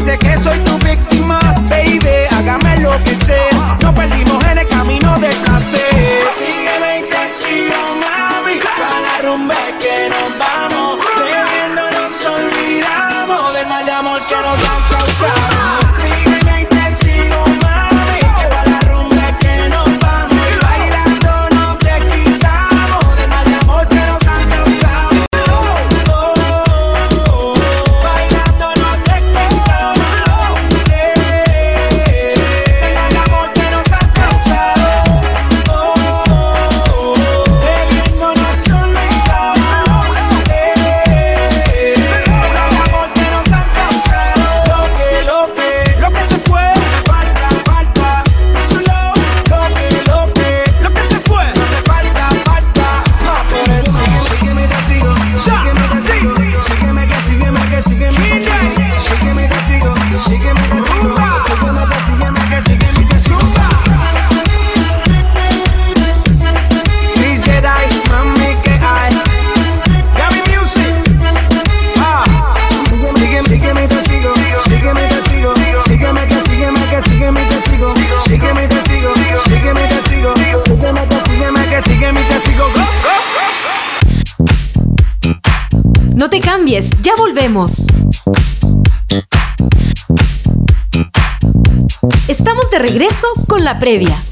dice que soy la previa.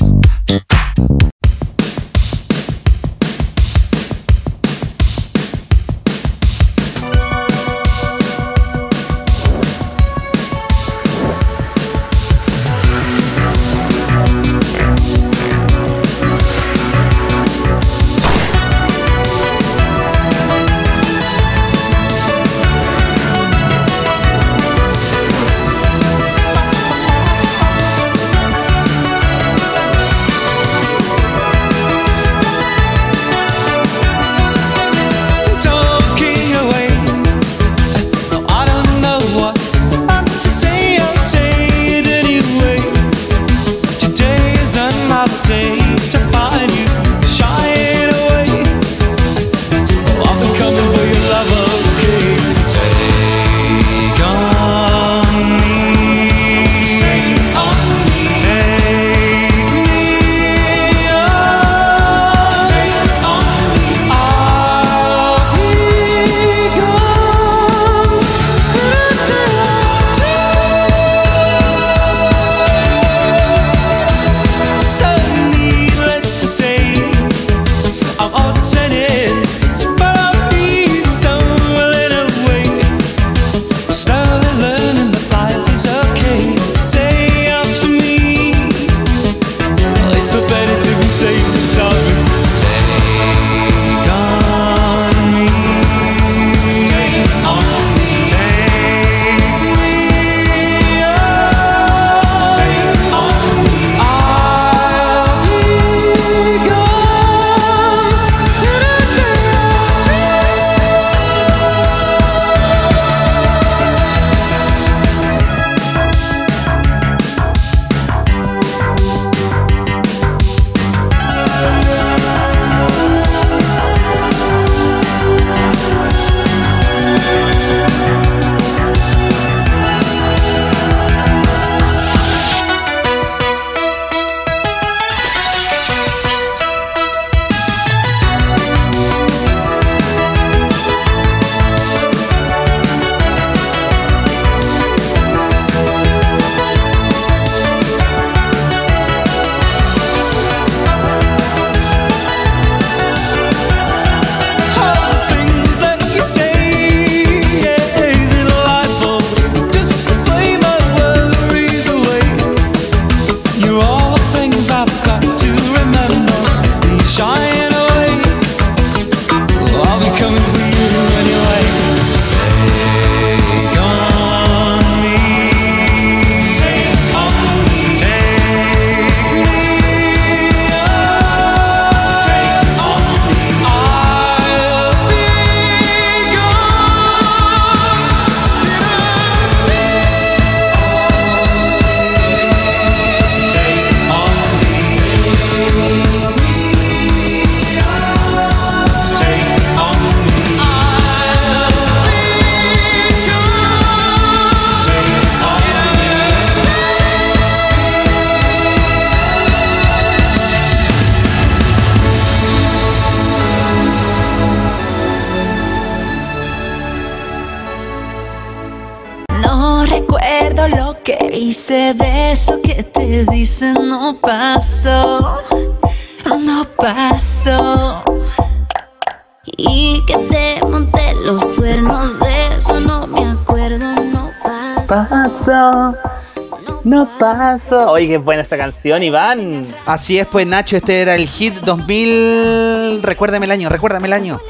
Oye, qué buena esta canción, Iván. Así es, pues Nacho, este era el hit 2000. Recuérdame el año, recuérdame el año.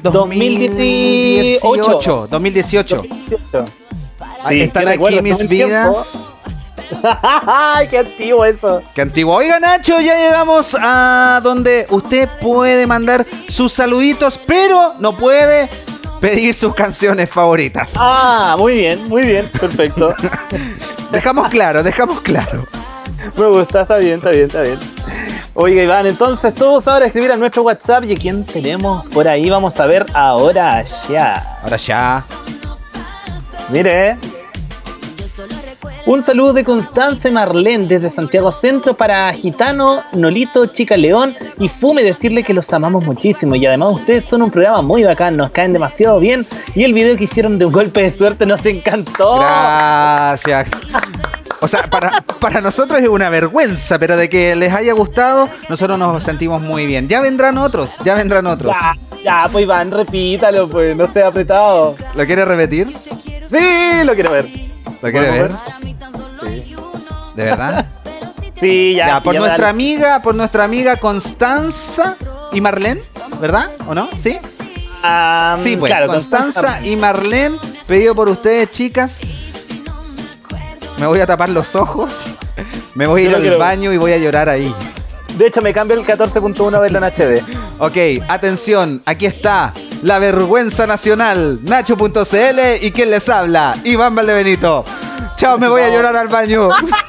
2018. 2018. 2018. Ahí Sí, están qué aquí mis vidas. <laughs> ¡Ay, qué antiguo eso! Qué antiguo. Oiga, Nacho, ya llegamos a donde usted puede mandar sus saluditos, pero no puede pedir sus canciones favoritas. Ah, muy bien, muy bien, perfecto. <laughs> Dejamos claro, dejamos claro. Me gusta, está bien, está bien, está bien. Oiga, Iván, entonces todos ahora escribir a nuestro WhatsApp y quién tenemos por ahí vamos a ver ahora ya. Ahora ya. Mire. Un saludo de Constance Marlén desde Santiago Centro para Gitano, Nolito, Chica León y Fume decirle que los amamos muchísimo y además ustedes son un programa muy bacán, nos caen demasiado bien y el video que hicieron de un golpe de suerte nos encantó. Gracias. O sea, para, para nosotros es una vergüenza, pero de que les haya gustado, nosotros nos sentimos muy bien. Ya vendrán otros, ya vendrán otros. Ya, ya, pues Iván, repítalo, pues, no sea apretado. ¿Lo quiere repetir? Sí, lo quiero ver. ¿Lo quiere ver? ¿De verdad? Sí, ya. Ya, por ya, nuestra dale. amiga, por nuestra amiga Constanza y Marlene, ¿verdad? ¿O no? ¿Sí? Sí, pues, claro, Constanza y Marlene, pedido por ustedes, chicas. Me voy a tapar los ojos, me voy a ir al baño y voy a llorar ahí. De hecho, me cambio el 14.1 verlo en HD. Ok, atención, aquí está la vergüenza nacional, Nacho.cl y quien les habla, Iván Valdebenito. Chao, me voy a llorar al baño. <laughs>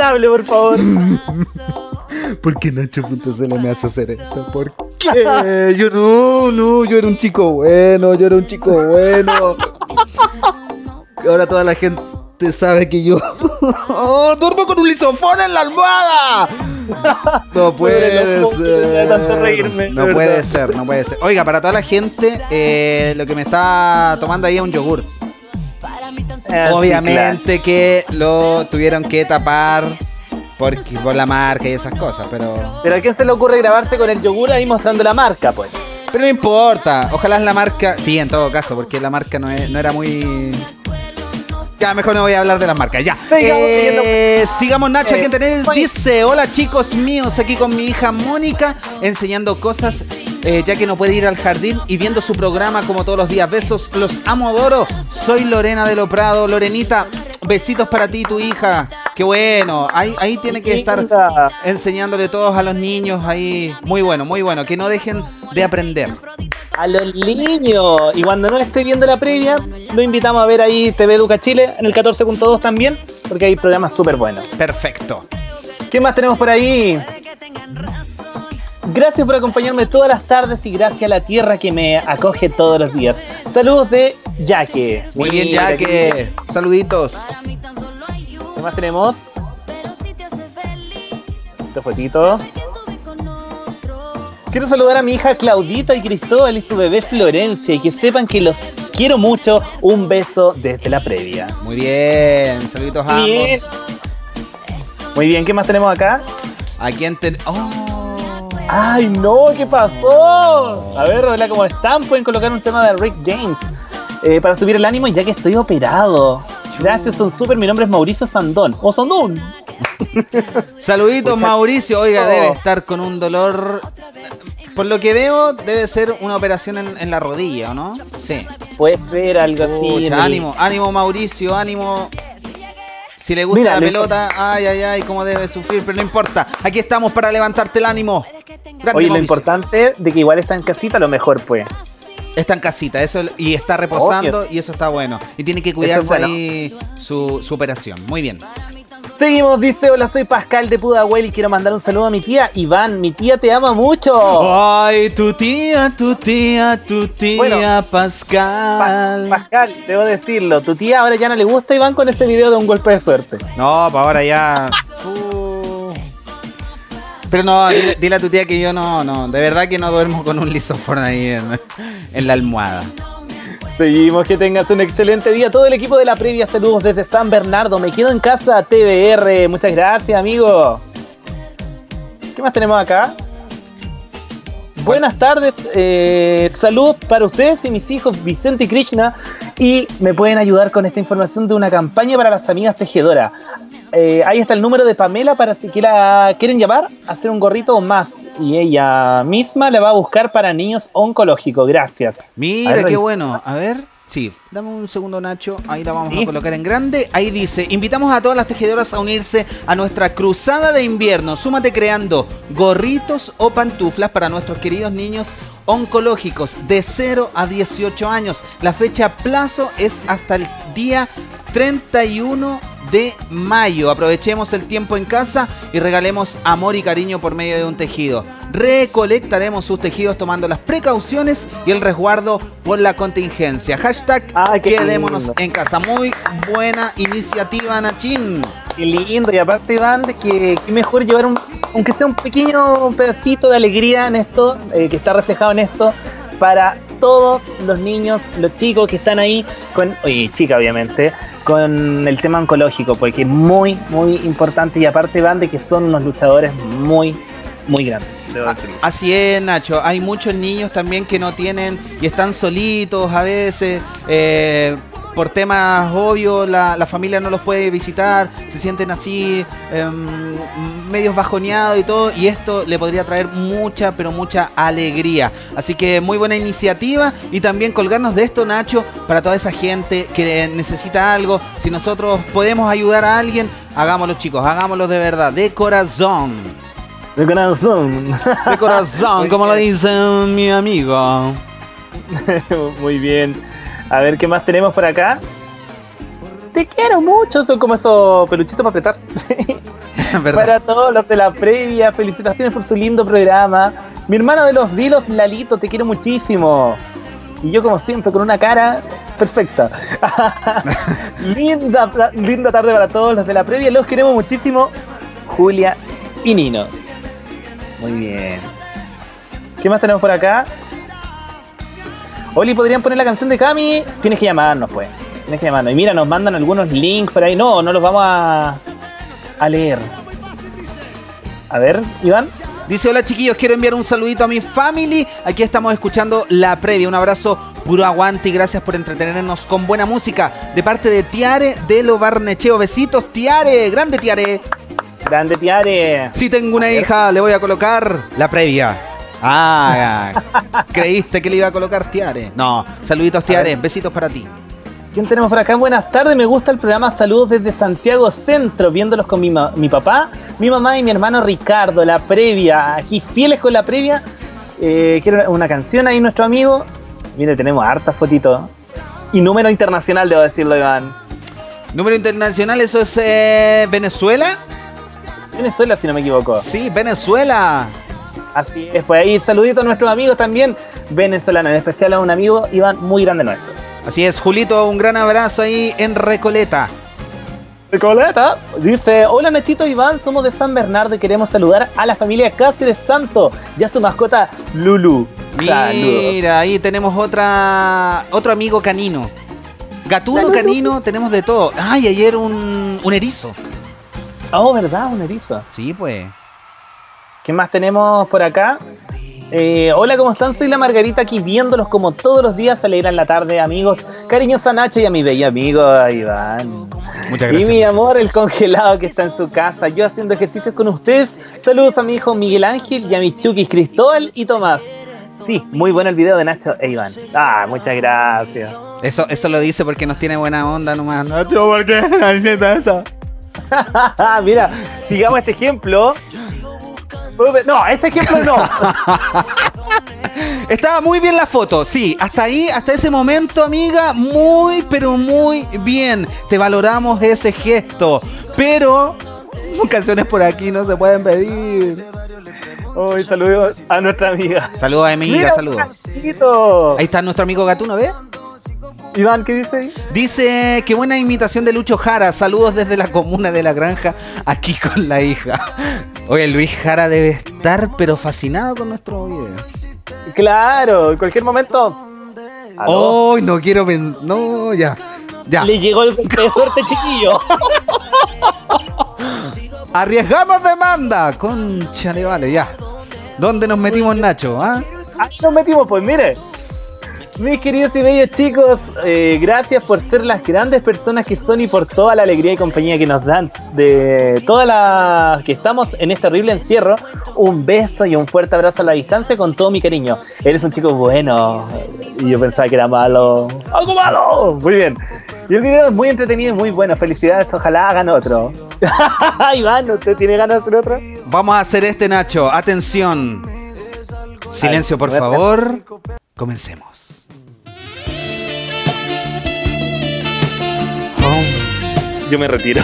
Hable, por favor. ¿Por qué Nacho.cl me hace hacer esto? ¿Por qué? Yo no, no, yo era un chico bueno, yo era un chico bueno. Ahora toda la gente sabe que yo ¡Oh, <laughs> duermo con un lisofón en la almohada. No puede no reírme, ser. No de puede verdad. ser, no puede ser. Oiga, para toda la gente, eh, lo que me está tomando ahí es un yogur. Sí, Obviamente que lo tuvieron que tapar porque, por la marca y esas cosas, pero. Pero a quién se le ocurre grabarse con el yogur ahí mostrando la marca, pues. Pero no importa, ojalá la marca. Sí, en todo caso, porque la marca no, es- no era muy. Ya, mejor no voy a hablar de las marcas. Ya. Sigamos Eh, sigamos, Nacho. Eh, ¿Quién tenés? Dice: Hola, chicos míos. Aquí con mi hija Mónica, enseñando cosas, eh, ya que no puede ir al jardín y viendo su programa como todos los días. Besos, los amo, adoro. Soy Lorena de Lo Prado. Lorenita, besitos para ti y tu hija. Qué bueno. Ahí, ahí tiene que estar enseñándole todos a los niños. Ahí. Muy bueno, muy bueno. Que no dejen de aprender. A los niños. Y cuando no esté viendo la previa, lo invitamos a ver ahí TV Educa Chile en el 14.2 también, porque hay programas súper buenos. Perfecto. ¿Qué más tenemos por ahí? Gracias por acompañarme todas las tardes y gracias a la tierra que me acoge todos los días. Saludos de Yaque. Muy bien, Jaque. Saluditos. ¿Qué más tenemos? Este fotito. Quiero saludar a mi hija Claudita y Cristóbal y su bebé Florencia y que sepan que los quiero mucho. Un beso desde la previa. Muy bien. Saluditos a Bien. ambos. Muy bien, ¿qué más tenemos acá? ¿A quién te.? Oh, ¡Ay, no! ¿Qué pasó? A ver, hola, ¿cómo están? Pueden colocar un tema de Rick James eh, para subir el ánimo ya que estoy operado. Gracias, son súper. Mi nombre es Mauricio Sandón. ¡O Sandón! <laughs> Saluditos, Mauricio. Oiga, Oh. debe estar con un dolor. Por lo que veo, debe ser una operación en, en la rodilla, ¿o no? Sí. Puede ser algo así. Pucha, ánimo, ánimo, Mauricio, ánimo. Si le gusta Mira, la lo pelota, ay, ay, ay, cómo debe sufrir, pero no importa. Aquí estamos para levantarte el ánimo. Grande, Oye, lo Mauricio. importante de que igual está en casita, lo mejor pues. Está en casita, eso y está reposando y eso está bueno. Y tiene que cuidarse bueno. ahí su, su operación. Muy bien. Seguimos, dice, hola, soy Pascal de Pudahuel y quiero mandar un saludo a mi tía Iván. Mi tía te ama mucho. Ay, tu tía, tu tía, tu tía Bueno, Pascal. Pascal, debo decirlo, tu tía ahora ya no le gusta Iván con ese video de un golpe de suerte. No, para ahora ya. Uh. Pero no, dile, dile a tu tía que yo no, no, de verdad que no duermo con un lisofón ahí en, en la almohada. Seguimos, que tengas un excelente día. Todo el equipo de la previa, saludos desde San Bernardo. Me quedo en casa, TBR. Muchas gracias, amigo. ¿Qué más tenemos acá? Buenas tardes, eh, saludos para ustedes y mis hijos Vicente y Krishna y me pueden ayudar con esta información de una campaña para las amigas tejedoras. Eh, ahí está el número de Pamela para si quiera, quieren llamar, hacer un gorrito o más y ella misma le va a buscar para niños oncológicos. Gracias. Mira, ver, qué bueno. A ver, sí, dame un segundo, Nacho. Ahí la vamos a colocar en grande. Ahí dice: Invitamos a todas las tejedoras a unirse a nuestra cruzada de invierno. Súmate creando gorritos o pantuflas para nuestros queridos niños oncológicos de 0 a 18 años. La fecha plazo es hasta el día 31 de mayo. Aprovechemos el tiempo en casa y regalemos amor y cariño por medio de un tejido. Recolectaremos sus tejidos tomando las precauciones y el resguardo por la contingencia. Hashtag qué quedémonos lindo. en casa. Muy buena iniciativa, Nachín. Qué lindo, y aparte, Iván, de que, que mejor llevar un, aunque sea un pequeño pedacito de alegría en esto, eh, que está reflejado en esto, para todos los niños, los chicos que están ahí, con, y chica obviamente, con el tema oncológico, porque es muy, muy importante, y aparte, Iván, de que son unos luchadores muy, muy grandes. Así es, Nacho. Hay muchos niños también que no tienen y están solitos a veces. eh, por temas obvios, la, la familia no los puede visitar, se sienten así, em, medios bajoneados y todo, y esto le podría traer mucha, pero mucha alegría. Así que muy buena iniciativa y también colgarnos de esto, Nacho, para toda esa gente que necesita algo. Si nosotros podemos ayudar a alguien, hagámoslo, chicos, hagámoslo de verdad, de corazón. De corazón. De corazón, <laughs> como lo dice mi amigo. <laughs> Muy bien. A ver qué más tenemos por acá. Te quiero mucho. Son como esos peluchitos para apretar. <laughs> <laughs> Para todos los de la previa, felicitaciones por su lindo programa. Mi hermana de los vilos, Lalito, te quiero muchísimo. Y yo, como siempre, con una cara perfecta. <laughs> linda, linda tarde para todos los de la previa. Los queremos muchísimo. Julia y Nino. Muy bien. ¿Qué más tenemos por acá? Oli, ¿podrían poner la canción de Cami? Tienes que llamarnos, pues. Tienes que llamarnos. Y mira, nos mandan algunos links por ahí. No, no los vamos a, a leer. A ver, Iván. Dice, hola chiquillos, quiero enviar un saludito a mi family. Aquí estamos escuchando la previa. Un abrazo Puro aguante y gracias por entretenernos con buena música. De parte de Tiare de lo Barnecheo. Besitos, Tiare. Grande Tiare. Grande Tiare. Si tengo una hija, le voy a colocar la previa. Ah, creíste que le iba a colocar Tiare. No, saluditos Tiare, besitos para ti. ¿Quién tenemos por acá? Buenas tardes, me gusta el programa Saludos desde Santiago Centro, viéndolos con mi, ma- mi papá, mi mamá y mi hermano Ricardo, la previa, aquí fieles con la previa. Eh, quiero una canción ahí, nuestro amigo. Mire, tenemos hartas fotitos. Y número internacional, debo decirlo, Iván. Número internacional, eso es eh, Venezuela. Venezuela, si no me equivoco. Sí, Venezuela. Así es, pues ahí saludito a nuestros amigos también venezolanos, en especial a un amigo, Iván, muy grande nuestro. Así es, Julito, un gran abrazo ahí en Recoleta. Recoleta dice, hola Nachito Iván, somos de San Bernardo y queremos saludar a la familia Cáceres Santo y a su mascota Lulu. Saludos. Mira, ahí tenemos otra otro amigo canino. Gatuno, Saludos. canino, tenemos de todo. Ay, ayer un, un erizo. Oh, ¿verdad? Un erizo. Sí, pues. ¿Qué más tenemos por acá? Eh, hola, ¿cómo están? Soy la Margarita aquí viéndolos como todos los días alegran la tarde, amigos. Cariñosa Nacho y a mi bello amigo Iván. Muchas Y gracias. mi amor, el congelado que está en su casa. Yo haciendo ejercicios con ustedes. Saludos a mi hijo Miguel Ángel y a mis chukis Cristóbal y Tomás. Sí, muy bueno el video de Nacho e Iván. Ah, muchas gracias. Eso, eso lo dice porque nos tiene buena onda nomás. Nacho, ¿por qué <laughs> haciendo eso? <laughs> Mira, sigamos este ejemplo. No, este ejemplo no. <laughs> Estaba muy bien la foto, sí, hasta ahí, hasta ese momento, amiga, muy, pero muy bien. Te valoramos ese gesto, pero <laughs> canciones por aquí no se pueden pedir. Hoy saludos a nuestra amiga. Saludos a mi amiga, saludos. Ahí está nuestro amigo Gatuno, ¿ves? Iván, ¿qué dice ahí? Dice, qué buena imitación de Lucho Jara. Saludos desde la comuna de La Granja, aquí con la hija. Oye, Luis Jara debe estar, pero fascinado con nuestro video. Claro, en cualquier momento. ¿Aló? Hoy no quiero No, ya. Ya. Le llegó el golpe de suerte, chiquillo. <laughs> Arriesgamos demanda. Concha de vale, ya. ¿Dónde nos metimos, Nacho? ah? Ahí nos metimos, pues mire. Mis queridos y bellos chicos, eh, gracias por ser las grandes personas que son y por toda la alegría y compañía que nos dan de todas las que estamos en este horrible encierro. Un beso y un fuerte abrazo a la distancia con todo mi cariño. Eres un chico bueno y yo pensaba que era malo. ¡Algo malo! Muy bien. Y el video es muy entretenido y muy bueno. Felicidades, ojalá hagan otro. <laughs> Iván, ¿usted tiene ganas de hacer otro? Vamos a hacer este, Nacho. Atención. Silencio, por favor. Comencemos. Yo me retiro.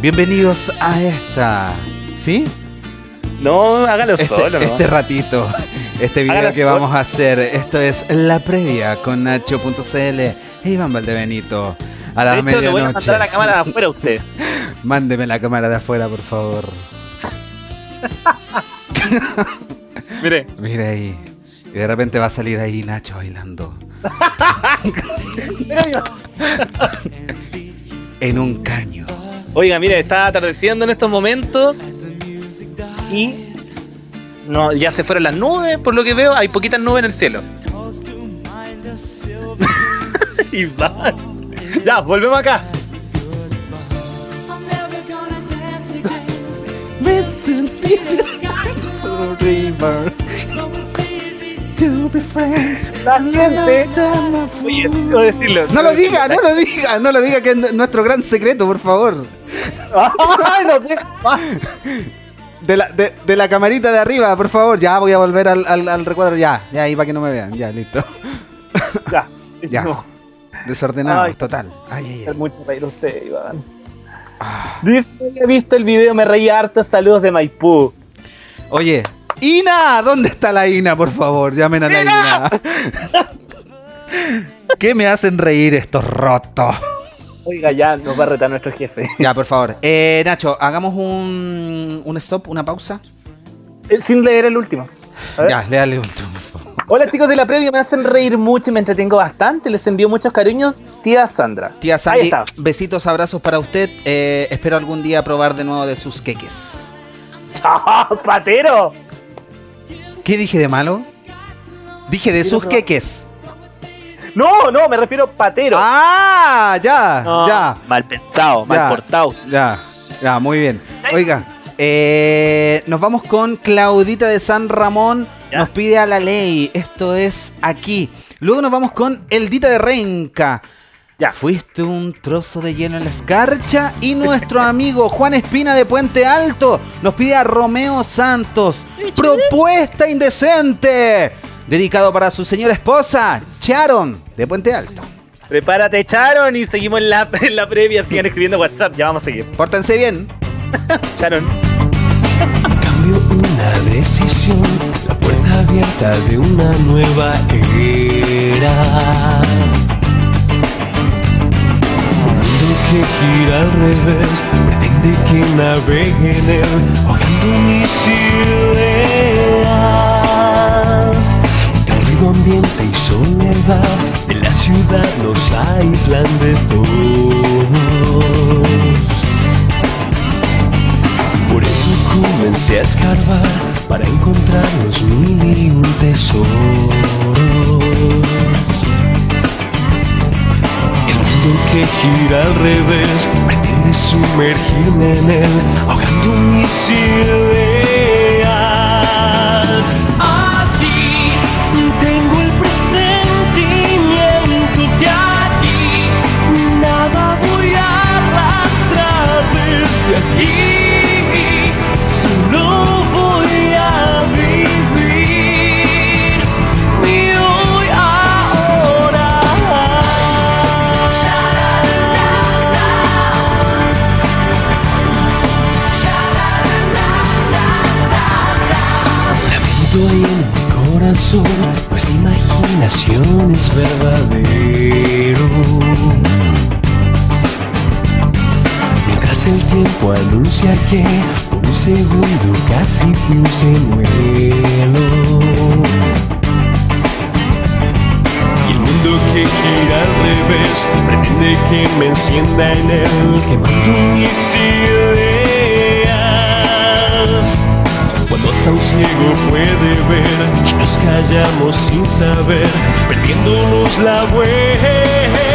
Bienvenidos a esta. ¿Sí? No, hágalo Este, solo. ¿no? este ratito. Este video Hágalo que solo. vamos a hacer. Esto es la previa con Nacho.cl e Iván Valdebenito. A la de hecho, le voy a medianoche. mandar a la cámara de afuera usted. <laughs> Mándeme la cámara de afuera, por favor. <laughs> Mire. Mira ahí. Y de repente va a salir ahí Nacho bailando. <laughs> en un caño. Oiga, mire, está atardeciendo en estos momentos y no, ya se fueron las nubes, por lo que veo, hay poquitas nubes en el cielo. <laughs> Iván. Ya, volvemos acá. La gente. Oye, tengo que decirlo. No lo diga, no lo diga, no lo diga que es nuestro gran secreto, por favor. Ay, no. Ah, De la, de, de la camarita de arriba, por favor. Ya voy a volver al, al, al recuadro. Ya, ya ahí para que no me vean. Ya, listo. <laughs> Ya. Ya. No. Desordenado, Ay. total. Ay, ay, hacer mucho reír usted, Iván. Dice, he visto el video, me reí harto, saludos de Maipú. Oye, Ina, ¿dónde está la Ina, por favor? Llamen a la Ina. <laughs> ¿Qué me hacen reír estos rotos? Oiga, ya nos va a retar nuestro jefe. Ya, por favor. Eh, Nacho, hagamos un, un stop, una pausa. Eh, Sin leer el último. Ya, léale último, por favor. Hola chicos de la previa, me hacen reír mucho y me entretengo bastante. Les envío muchos cariños, tía Sandra. Tía Sandy, besitos, abrazos para usted. Eh, espero algún día probar de nuevo de sus queques. ¡Chao, <laughs> patero! ¿Qué dije de malo? Dije de sus queques. No, no, me refiero a patero. Ah, ya, No, ya. Mal pensado, mal Ya. portado. Ya, ya, muy bien. Oiga, eh, nos vamos con Claudita de San Ramón. Nos pide a la ley. Esto es aquí. Luego nos vamos con Eldita de Renca. Ya. Fuiste un trozo de hielo en la escarcha. Y nuestro <laughs> amigo Juan Espina de Puente Alto nos pide a Romeo Santos. Propuesta indecente. Dedicado para su señora esposa, Charon de Puente Alto. Prepárate, Charon, y seguimos en la, <laughs> en la previa. Sigan <laughs> escribiendo WhatsApp, ya vamos a seguir. Pórtense bien. Charon. Cambio una decisión, la puerta abierta de una nueva era. Que gira al revés, pretende que navegue en él, ahogando mis ideas. El ruido ambiente y soledad de la ciudad nos aíslan de todos. Revés pretende sumergirme en él, ahogando mis ideas. Un señuelo. Y el mundo que gira al revés pretende que me encienda en él, quemando mis ideas. Cuando hasta un ciego puede ver que nos callamos sin saber, perdiéndonos la vuelta.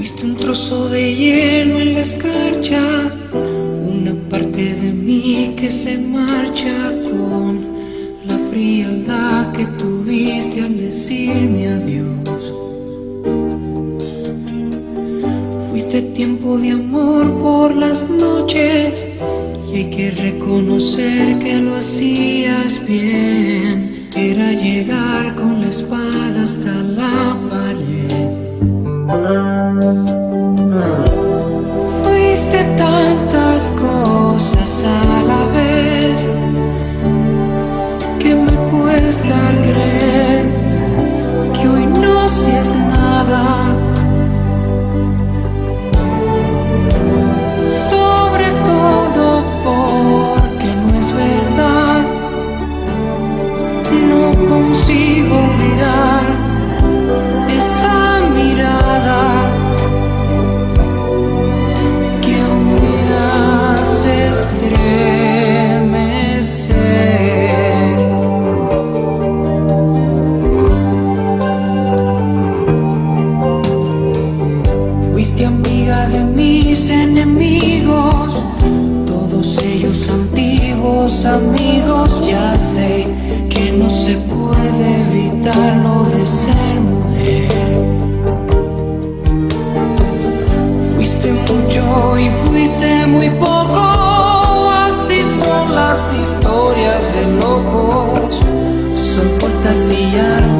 Fuiste un trozo de hielo en la escarcha, una parte de mí que se marcha con la frialdad que tuviste al decirme adiós. Fuiste tiempo de amor por las noches Y hay que reconocer que lo hacías bien. Era llegar con la espada hasta la pared. Fuiste yeah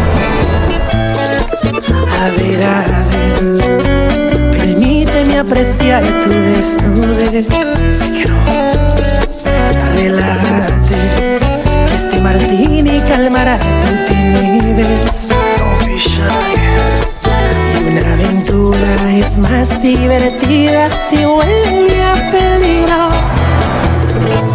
a ver, a ver, permíteme apreciar tu desnudez. Relájate, que este martini calmará tu timidez. Y una aventura es más divertida si huele a peligro.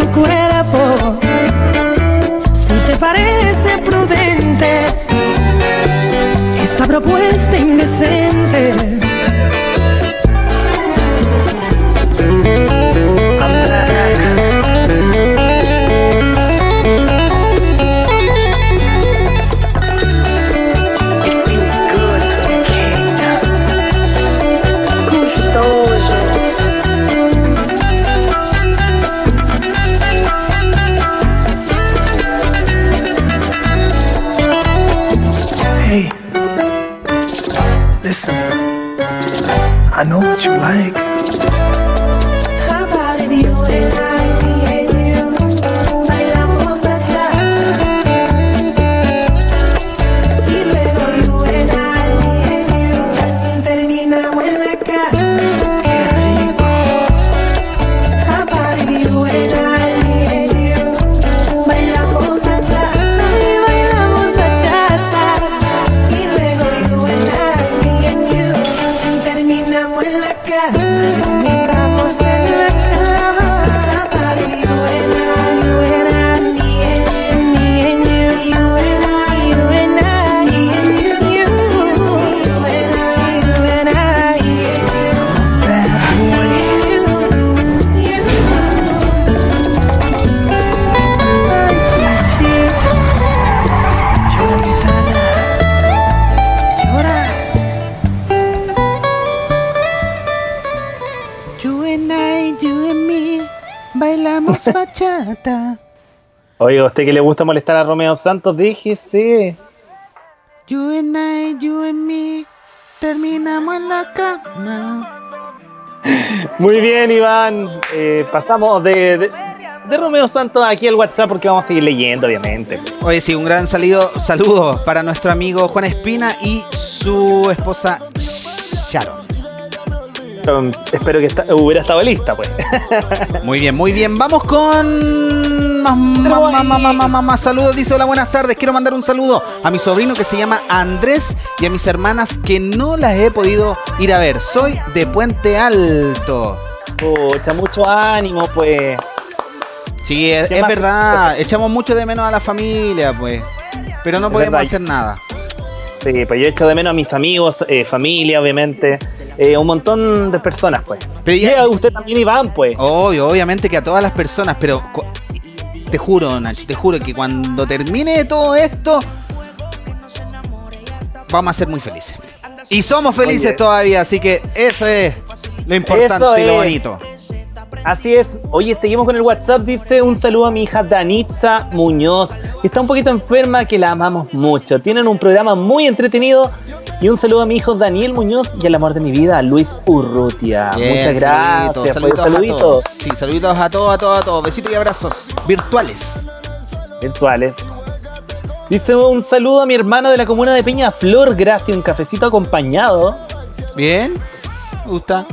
tu si te parece prudente esta propuesta indecente. ¿A usted que le gusta molestar a Romeo Santos? Déjese. You and I, you and me, terminamos en la cama. Muy bien, Iván. Eh, pasamos de, de, de Romeo Santos aquí al WhatsApp porque vamos a seguir leyendo, obviamente. Oye, sí, un gran saludo, saludo para nuestro amigo Juan Espina y su esposa Sharon. Um, espero que hubiera estado lista, pues. Muy bien, muy bien. Vamos con más, más, más, más, más, más, saludos. Dice, hola, buenas tardes. Quiero mandar un saludo a mi sobrino que se llama Andrés y a mis hermanas que no las he podido ir a ver. Soy de Puente Alto. Pucha, mucho ánimo, pues. Sí, es, verdad. Echamos mucho de menos a la familia, pues. Pero no Es podemos verdad. hacer nada. Sí, pues yo echo de menos a mis amigos, eh, familia, obviamente. eh, un montón de personas, pues. Pero Y a usted también, Iván, pues. Obvio, obviamente que a todas las personas, pero te juro, Nacho, te juro que cuando termine todo esto, vamos a ser muy felices. Y somos felices Oye. todavía, así que eso es lo importante y lo bonito. Así es. Oye, seguimos con el WhatsApp. Dice un saludo a mi hija Danitza Muñoz, que está un poquito enferma, que la amamos mucho. Tienen un programa muy entretenido. Y un saludo a mi hijo Daniel Muñoz y al amor de mi vida, Luis Urrutia. Bien, Muchas gracias. saluditos, saluditos a todos. Sí, saluditos a todos, a todos, a todos. Besitos y abrazos virtuales. virtuales. Dice un saludo a mi hermana de la comuna de Peña Flor, gracias, un cafecito acompañado. Bien, me gusta.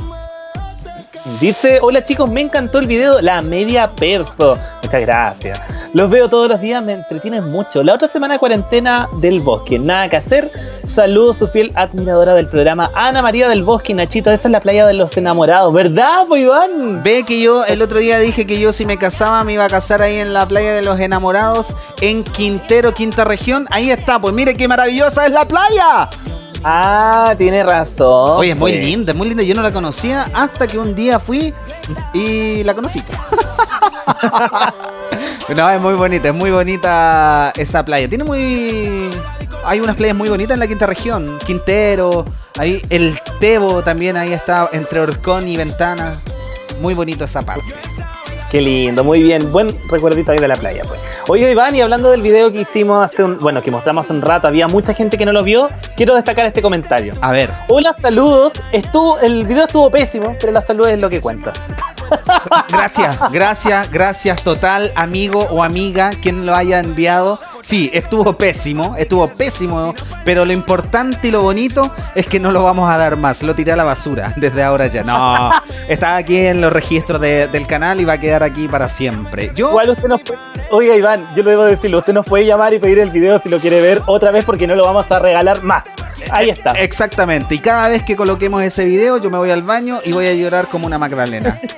Dice, hola chicos, me encantó el video La Media Perso. Muchas gracias. Los veo todos los días, me entretienen mucho. La otra semana cuarentena del bosque, nada que hacer. Saludos su fiel admiradora del programa, Ana María del Bosque, Nachito, esa es la playa de los enamorados, ¿verdad, Iván? Ve que yo el otro día dije que yo si me casaba me iba a casar ahí en la playa de los enamorados en Quintero, quinta región. Ahí está, pues mire qué maravillosa es la playa. Ah, tiene razón. Oye, es muy pues. linda, es muy linda. Yo no la conocía hasta que un día fui y la conocí. <laughs> no, es muy bonita, es muy bonita esa playa. Tiene muy. Hay unas playas muy bonitas en la quinta región. Quintero, ahí el Tebo también, ahí está entre Orcón y Ventana. Muy bonito esa parte. Qué lindo, muy bien. Buen recuerdito ahí de la playa, pues. Oye, Iván, y hablando del video que hicimos hace un. Bueno, que mostramos hace un rato, había mucha gente que no lo vio. Quiero destacar este comentario. A ver. Hola, saludos. Estuvo, el video estuvo pésimo, pero la salud es lo que cuenta. Gracias, gracias, gracias total, amigo o amiga, quien lo haya enviado. Sí, estuvo pésimo, estuvo pésimo, pero lo importante y lo bonito es que no lo vamos a dar más. Lo tiré a la basura <laughs> desde ahora ya. No, está aquí en los registros de- del canal y va a quedar aquí para siempre. Yo, Igual usted nos puede. Oiga, Iván, yo lo debo decirlo. Usted nos puede llamar y pedir el video si lo quiere ver otra vez porque no lo vamos a regalar más. Ahí está. Exactamente, y cada vez que coloquemos ese video, yo me voy al baño y voy a llorar como una Magdalena. <laughs>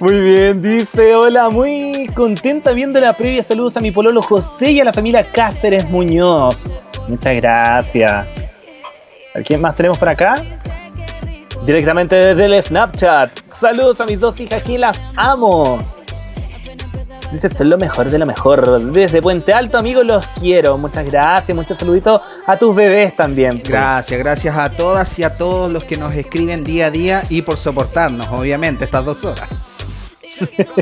Muy bien, dice, hola, muy contenta viendo la previa. Saludos a mi pololo José y a la familia Cáceres Muñoz. Muchas gracias. A ¿Quién más tenemos por acá? Directamente desde el Snapchat. Saludos a mis dos hijas que las amo. Dice, son lo mejor de lo mejor. Desde Puente Alto, amigos, los quiero. Muchas gracias. Muchos saluditos a tus bebés también. Gracias, gracias a todas y a todos los que nos escriben día a día y por soportarnos, obviamente, estas dos horas. <laughs>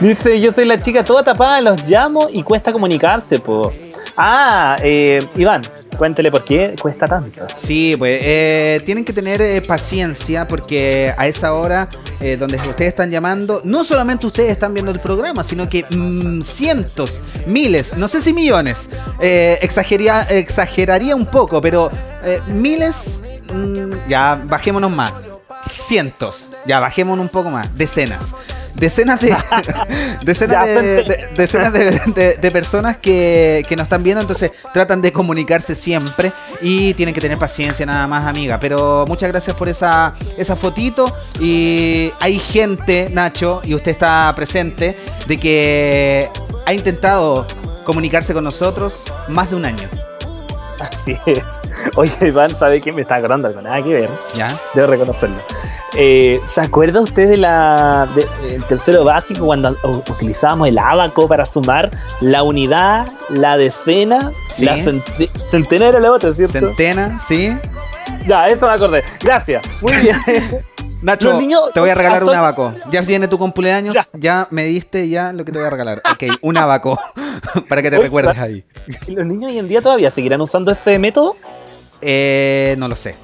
Dice, yo soy la chica toda tapada, los llamo y cuesta comunicarse, po. Ah, eh, Iván, cuéntele por qué cuesta tanto. Sí, pues eh, tienen que tener eh, paciencia porque a esa hora eh, donde ustedes están llamando, no solamente ustedes están viendo el programa, sino que mm, cientos, miles, no sé si millones, exageraría un poco, pero miles, mm, ya bajémonos más, cientos, ya bajémonos un poco más, decenas. Decenas de, <laughs> decenas de, decenas de, de- de personas que, que nos están viendo, entonces tratan de comunicarse siempre y tienen que tener paciencia nada más, amiga. Pero muchas gracias por esa, esa fotito y hay gente, Nacho, y usted está presente, de que ha intentado comunicarse con nosotros más de un año. Así es. Oye, Iván, ¿sabe qué? Me está acordando algo, nada que ver. ¿Ya? Debo reconocerlo. Eh, ¿Se acuerda usted de la de- el tercero básico cuando utilizábamos el abaco para sumar la unidad, la decena, Sí. la cente- centena era la otra, ¿cierto? Centena, ¿sí? Ya, eso me acordé. Gracias. Muy bien. <laughs> Nacho, niños- te voy a regalar un abaco. Ya viene tu cumpleaños, ya. me diste ya lo que te voy a regalar. Ok, un <laughs> abaco. <laughs> para que te Oye, recuerdes ahí. ¿Y ¿Los niños hoy en día todavía seguirán usando ese método? Eh, no lo sé.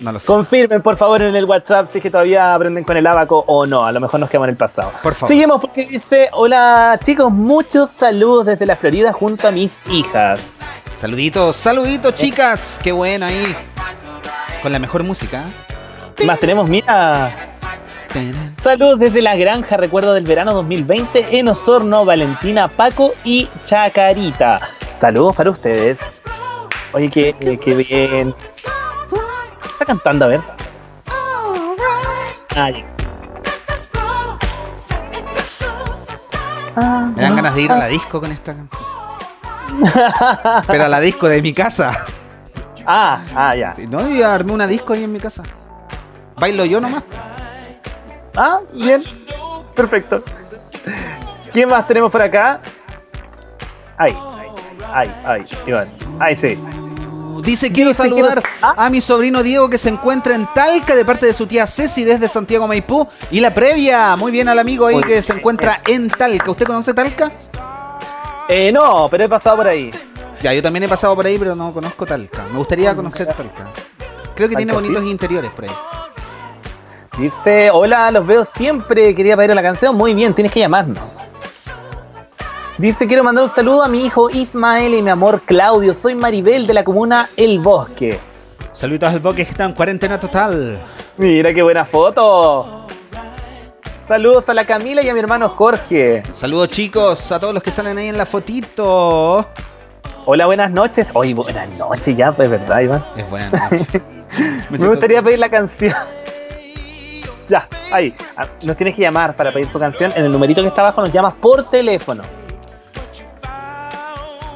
No lo sé. Confirmen, por favor, en el WhatsApp si es que todavía aprenden con el abaco o no. A lo mejor nos quedamos en el pasado. Por favor. Seguimos porque dice: Hola chicos, muchos saludos desde la Florida junto a mis hijas. Saluditos, saluditos, chicas. Qué bueno ahí. Con la mejor música. Más tenemos, mira. Saludos desde la granja, recuerdo del verano 2020 en Osorno, Valentina, Paco y Chacarita. Saludos para ustedes. Oye, qué, qué bien. ¿Qué está cantando? A ver. Ah, ya. Me dan ganas de ir a la disco con esta canción. Pero a la disco de mi casa. <laughs> Ah, ah, ya. Sí, no, yo armé una disco ahí en mi casa. Bailo yo nomás. Ah, bien. Perfecto. ¿Quién más tenemos por acá? Ay, ay, ay, Iván. Ay, sí. Dice, quiero saludar a mi sobrino Diego que se encuentra en Talca de parte de su tía Ceci desde Santiago Maipú. Y la previa, muy bien al amigo ahí que se encuentra en Talca. ¿Usted conoce Talca? Eh, no, pero he pasado por ahí. Ya, yo también he pasado por ahí, pero no conozco Talca. Me gustaría conocer Talca. Creo que tiene bonitos interiores por ahí. Dice, hola, los veo siempre. Quería pedir la canción. Muy bien, tienes que llamarnos. Dice, quiero mandar un saludo a mi hijo Ismael y mi amor Claudio. Soy Maribel de la comuna El Bosque. Saludos al Boque que está en cuarentena total. Mira qué buena foto. Saludos a la Camila y a mi hermano Jorge. Saludos chicos, a todos los que salen ahí en la fotito. Hola, buenas noches. Hoy buenas noches ya, pues verdad, Iván. Es buena noche. <laughs> Me, gustaría pedir la canción. Ya, ahí. Ah, Nos tienes que llamar para pedir tu canción. En el numerito que está abajo nos llamas por teléfono.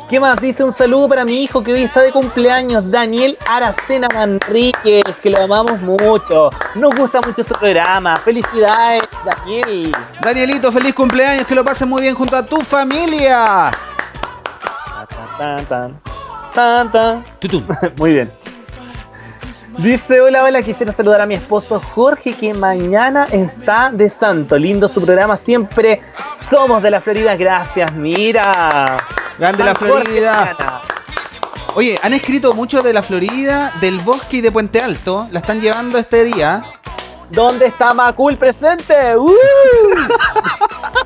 ¿Qué más dice? Un saludo para mi hijo que hoy está de cumpleaños, Daniel Aracena Manríquez, que lo amamos mucho. Nos gusta mucho este programa. Felicidades, Daniel. Danielito, feliz cumpleaños, que lo pases muy bien junto a tu familia. Tan, tan, tan, tan. <laughs> Muy bien. Dice, hola, hola, quisiera saludar a mi esposo Jorge que mañana está de santo. Lindo su programa, siempre somos de la Florida, gracias, mira. Grande la San Florida. Oye, han escrito mucho de la Florida, del bosque y de Puente Alto. La están llevando este día. ¿Dónde está Macul presente? ¡Uh! <laughs>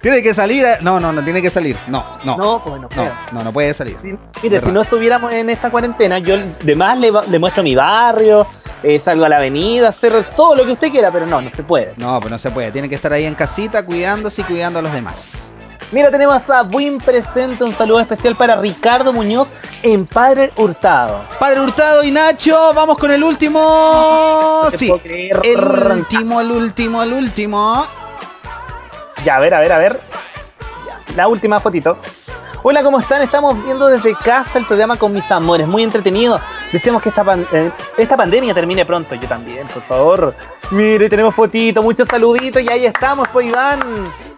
Tiene que salir. a- No, no, no tiene que salir. No, no. No, pues no No, puedo. no, no puede salir. Mire, Verdad. si no estuviéramos en esta cuarentena, yo de más le, muestro mi barrio, eh, salgo a la avenida, hacer todo lo que usted quiera, pero no, no se puede. No, pues no se puede. Tiene que estar ahí en casita cuidándose y cuidando a los demás. Mira, tenemos a Buin presente, un saludo especial para Ricardo Muñoz en Padre Hurtado. Padre Hurtado y Nacho, vamos con el último. Sí, el último, el último, el último. Ya, a ver, a ver, a ver. La última fotito. Hola, ¿cómo están? Estamos viendo desde casa el programa con mis amores, muy entretenido. Deseamos que esta, pan- eh, esta pandemia termine pronto. Yo también, por favor. Mire, tenemos fotito, muchos saluditos y ahí estamos, pues Iván.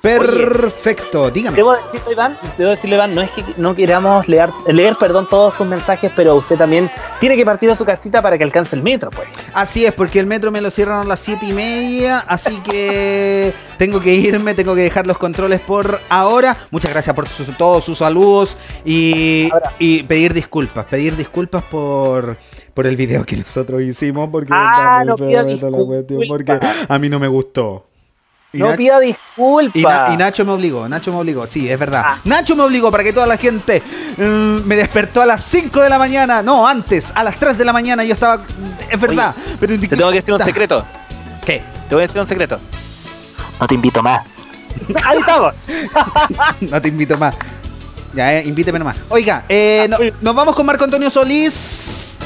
Perfecto, dígame. Debo decirle, Iván, debo decirle, Iván, no es que no queramos leer, leer perdón, todos sus mensajes, pero usted también tiene que partir a su casita para que alcance el metro, pues. Así es, porque el metro me lo cierran a las siete y media, así que tengo que irme, tengo que dejar los controles por ahora. Muchas gracias por todos sus saludos y, y pedir disculpas, pedir disculpas por, por el video que <laughs> nosotros hicimos, porque Ah, no feo la cuestión, porque a mí no me gustó. Y No pida disculpas. Y, Na- y Nacho me obligó, Nacho me obligó, sí, es verdad. Ah. Nacho me obligó para que toda la gente mm, me despertó a las 5 de la mañana, no, antes, a las 3 de la mañana yo estaba, es verdad. pero Te tengo que decir un secreto. ¿Qué? Te voy a decir un secreto. No te invito más. Ahí estamos. <laughs> no te invito más. Ya, eh, invíteme nomás. Oiga, eh, no- nos vamos con Marco Antonio Solís.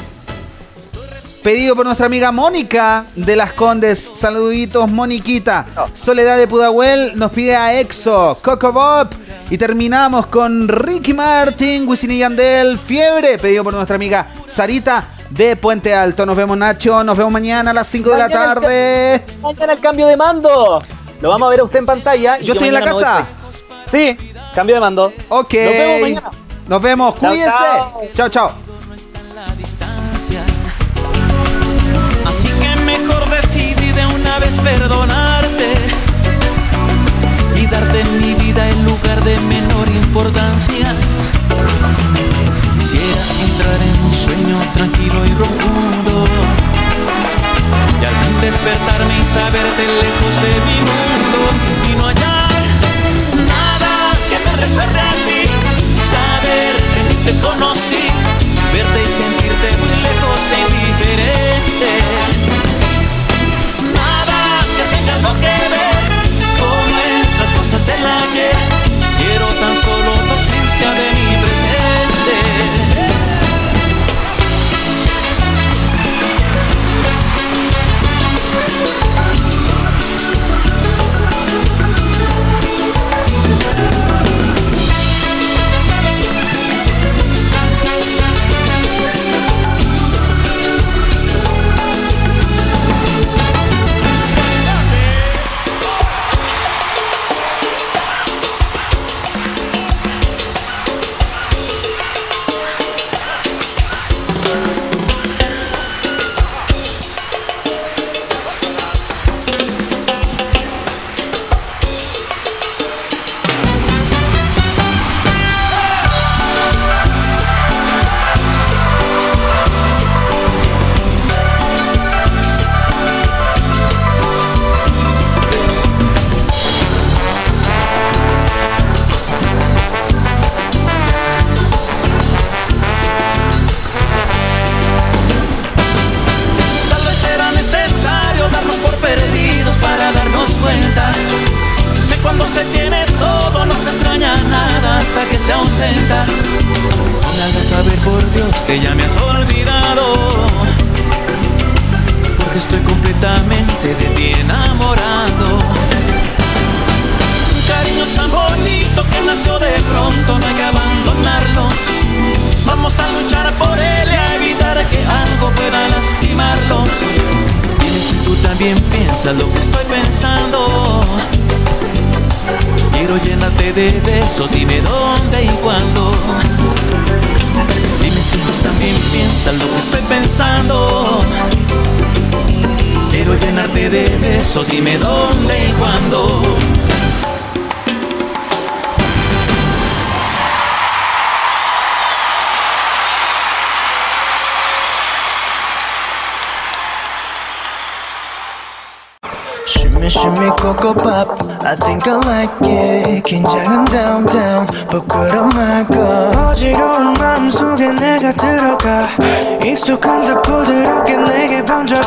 Pedido por nuestra amiga Mónica de Las Condes. Saluditos, Moniquita. Soledad de Pudahuel nos pide a Exo, Coco Bob. Y terminamos con Ricky Martin, Wisin y Yandel, Fiebre. Pedido por nuestra amiga Sarita de Puente Alto. Nos vemos, Nacho. Nos vemos mañana a las 5 de la tarde. Mañana el cambio de mando. Lo vamos a ver a usted en pantalla. y Yo estoy en la casa. Sí, cambio de mando. Ok. Nos vemos mañana. Nos vemos. Chao, Cuídense. chao. Chao, chao. Así que mejor decidí de una vez perdonarte y darte en mi vida el lugar de menor importancia. Quisiera entrar en un sueño tranquilo y profundo y al fin despertarme y saberte lejos de mi mundo y no hallar nada que me recuerde a ti. Saber que ni te conocí, verte y sentirte muy lejos e indiferente. Nada que tenga algo que ver con nuestras cosas del ayer. besos, dime dónde y cuándo. Shimmy shimmy cocoa pop I think I like it 긴장은 down down 부끄러 말고 어지러운 마음속에 내가 들어가 익숙한 듯 부드럽게 내게 번져가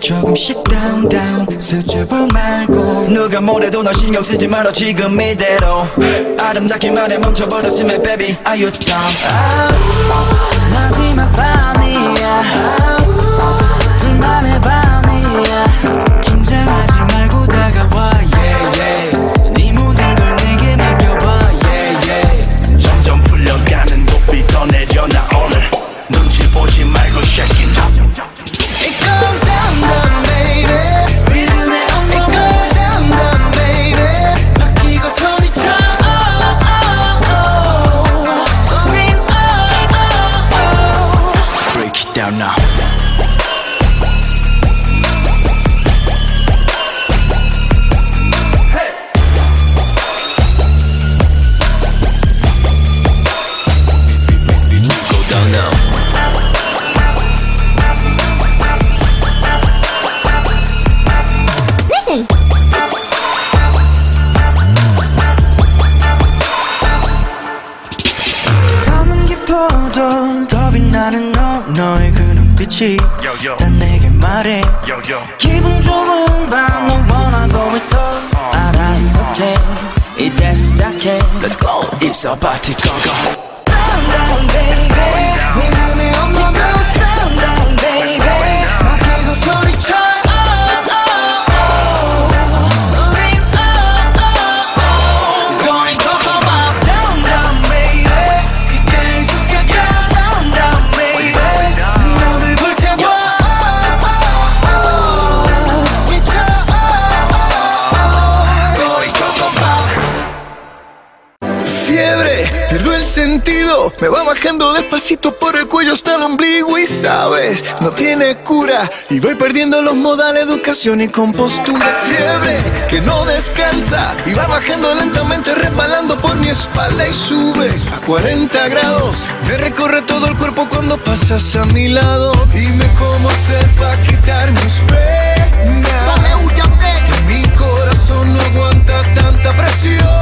조금씩 down down. 수줍어 말고. 누가 뭐래도 너 신경 쓰지 말아 지금 이대로. 아름답기만 해 멈춰버렸으면 baby are you down 마지막 밤이야 go sentido, me va bajando despacito por el cuello hasta el ombligo y sabes, no tiene cura y voy perdiendo los modales, educación y compostura. Fiebre que no descansa y va bajando lentamente resbalando por mi espalda y sube a 40 grados. Me recorre todo el cuerpo cuando pasas a mi lado. Dime cómo hacer para quitar mis penas. Que mi corazón no aguanta tanta presión.